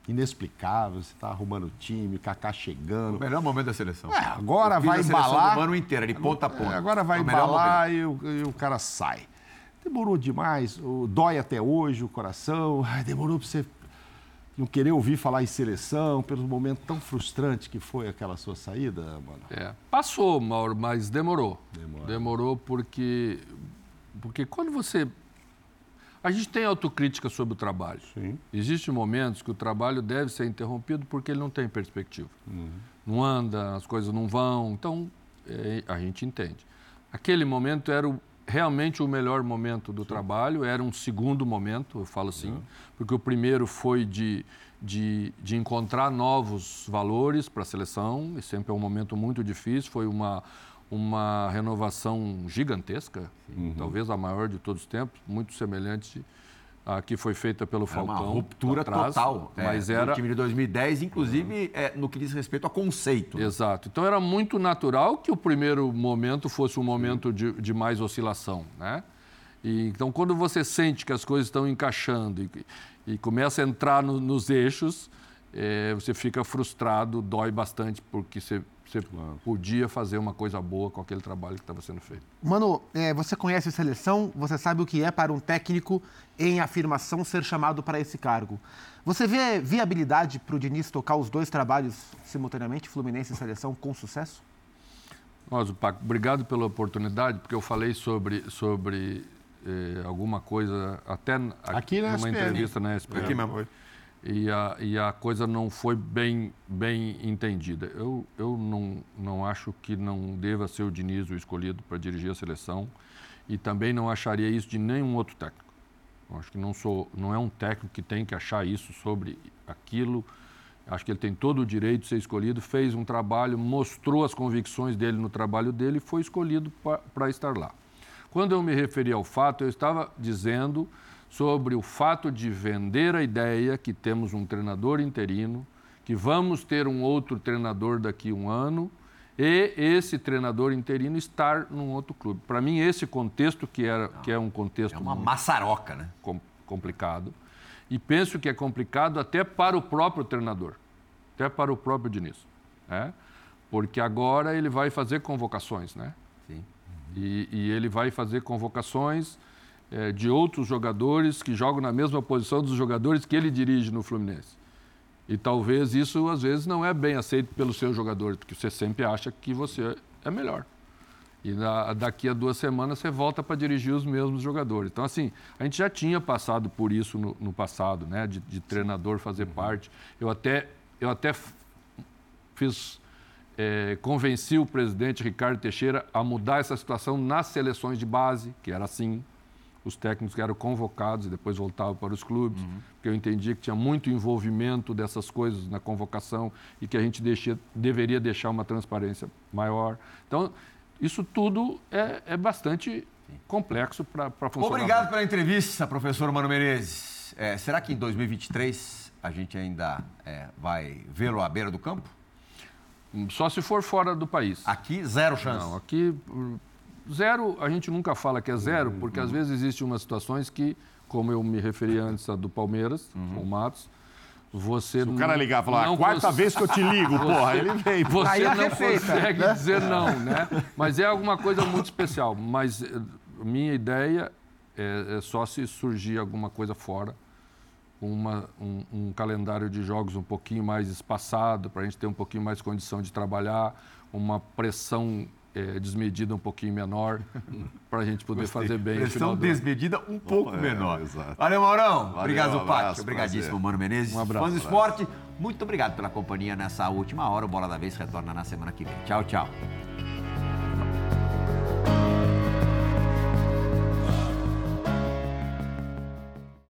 inexplicável. Você está arrumando o time, Kaká chegando. O melhor momento da seleção. É, agora vai embalar. O ano inteiro, de ponta a ponta. É, agora vai é embalar e o, e o, cara sai. Demorou demais, dói até hoje o coração. Ai, demorou para você não querer ouvir falar em seleção, pelo momento tão frustrante que foi aquela sua saída, mano. É, passou, Mauro, mas demorou. Demorou, demorou porque, porque quando você a gente tem autocrítica sobre o trabalho. Sim. Existem momentos que o trabalho deve ser interrompido porque ele não tem perspectiva. Uhum. Não anda, as coisas não vão. Então, é, a gente entende. Aquele momento era o, realmente o melhor momento do Sim. trabalho, era um segundo momento, eu falo assim, uhum. porque o primeiro foi de, de, de encontrar novos valores para a seleção, e sempre é um momento muito difícil, foi uma uma renovação gigantesca, uhum. talvez a maior de todos os tempos, muito semelhante à que foi feita pelo era Falcão. Uma ruptura atrás, total. Mas é, era o time de 2010, inclusive uhum. é, no que diz respeito a conceito. Exato. Então era muito natural que o primeiro momento fosse um momento de, de mais oscilação, né? E, então quando você sente que as coisas estão encaixando e, e começa a entrar no, nos eixos, é, você fica frustrado, dói bastante porque você você podia fazer uma coisa boa com aquele trabalho que estava sendo feito. Mano, é, você conhece a seleção, você sabe o que é para um técnico em afirmação ser chamado para esse cargo. Você vê viabilidade para o Diniz tocar os dois trabalhos simultaneamente, Fluminense e seleção, com sucesso? Nossa, Paco, obrigado pela oportunidade, porque eu falei sobre, sobre eh, alguma coisa, até aqui na numa SPN. entrevista na SPN. Aqui mesmo. E a, e a coisa não foi bem, bem entendida. Eu, eu não, não acho que não deva ser o Diniz o escolhido para dirigir a seleção e também não acharia isso de nenhum outro técnico. Eu acho que não, sou, não é um técnico que tem que achar isso sobre aquilo. Acho que ele tem todo o direito de ser escolhido, fez um trabalho, mostrou as convicções dele no trabalho dele e foi escolhido para estar lá. Quando eu me referi ao fato, eu estava dizendo sobre o fato de vender a ideia que temos um treinador interino, que vamos ter um outro treinador daqui a um ano e esse treinador interino estar num outro clube. Para mim, esse contexto, que, era, que é um contexto. É uma maçaroca, né? Com, complicado. E penso que é complicado até para o próprio treinador, até para o próprio Diniz. Né? Porque agora ele vai fazer convocações, né? Sim. E, e ele vai fazer convocações é, de outros jogadores que jogam na mesma posição dos jogadores que ele dirige no Fluminense. E talvez isso, às vezes, não é bem aceito pelos seus jogadores, porque você sempre acha que você é melhor. E na, daqui a duas semanas você volta para dirigir os mesmos jogadores. Então, assim, a gente já tinha passado por isso no, no passado, né? De, de treinador fazer uhum. parte. Eu até, eu até fiz, é, convenci o presidente Ricardo Teixeira a mudar essa situação nas seleções de base, que era assim os técnicos que eram convocados e depois voltavam para os clubes, uhum. porque eu entendia que tinha muito envolvimento dessas coisas na convocação e que a gente deixia, deveria deixar uma transparência maior. Então, isso tudo é, é bastante complexo para funcionar. Obrigado pela entrevista, professor Mano Menezes. É, será que em 2023 a gente ainda é, vai vê-lo à beira do campo? Só se for fora do país. Aqui, zero chance. Não, aqui Zero, a gente nunca fala que é zero, uhum. porque às vezes existem umas situações que, como eu me referi antes a do Palmeiras, uhum. com o Matos, você Se o cara ligar e falar, a quarta vez que eu te ligo, você, porra, ele vem. Você Aí não consegue né? dizer não, né? Mas é alguma coisa muito especial. Mas eh, minha ideia é, é só se surgir alguma coisa fora, uma, um, um calendário de jogos um pouquinho mais espaçado, para a gente ter um pouquinho mais condição de trabalhar, uma pressão é, desmedida um pouquinho menor, para a gente poder Gostei. fazer bem. Pressão desmedida um pouco é, menor. Exato. Valeu, Maurão. Valeu, obrigado, um Paty. Obrigadíssimo, prazer. Mano Menezes. Um abraço. Fãs do esporte, muito obrigado pela companhia nessa última hora. O Bola da Vez retorna na semana que vem. Tchau, tchau.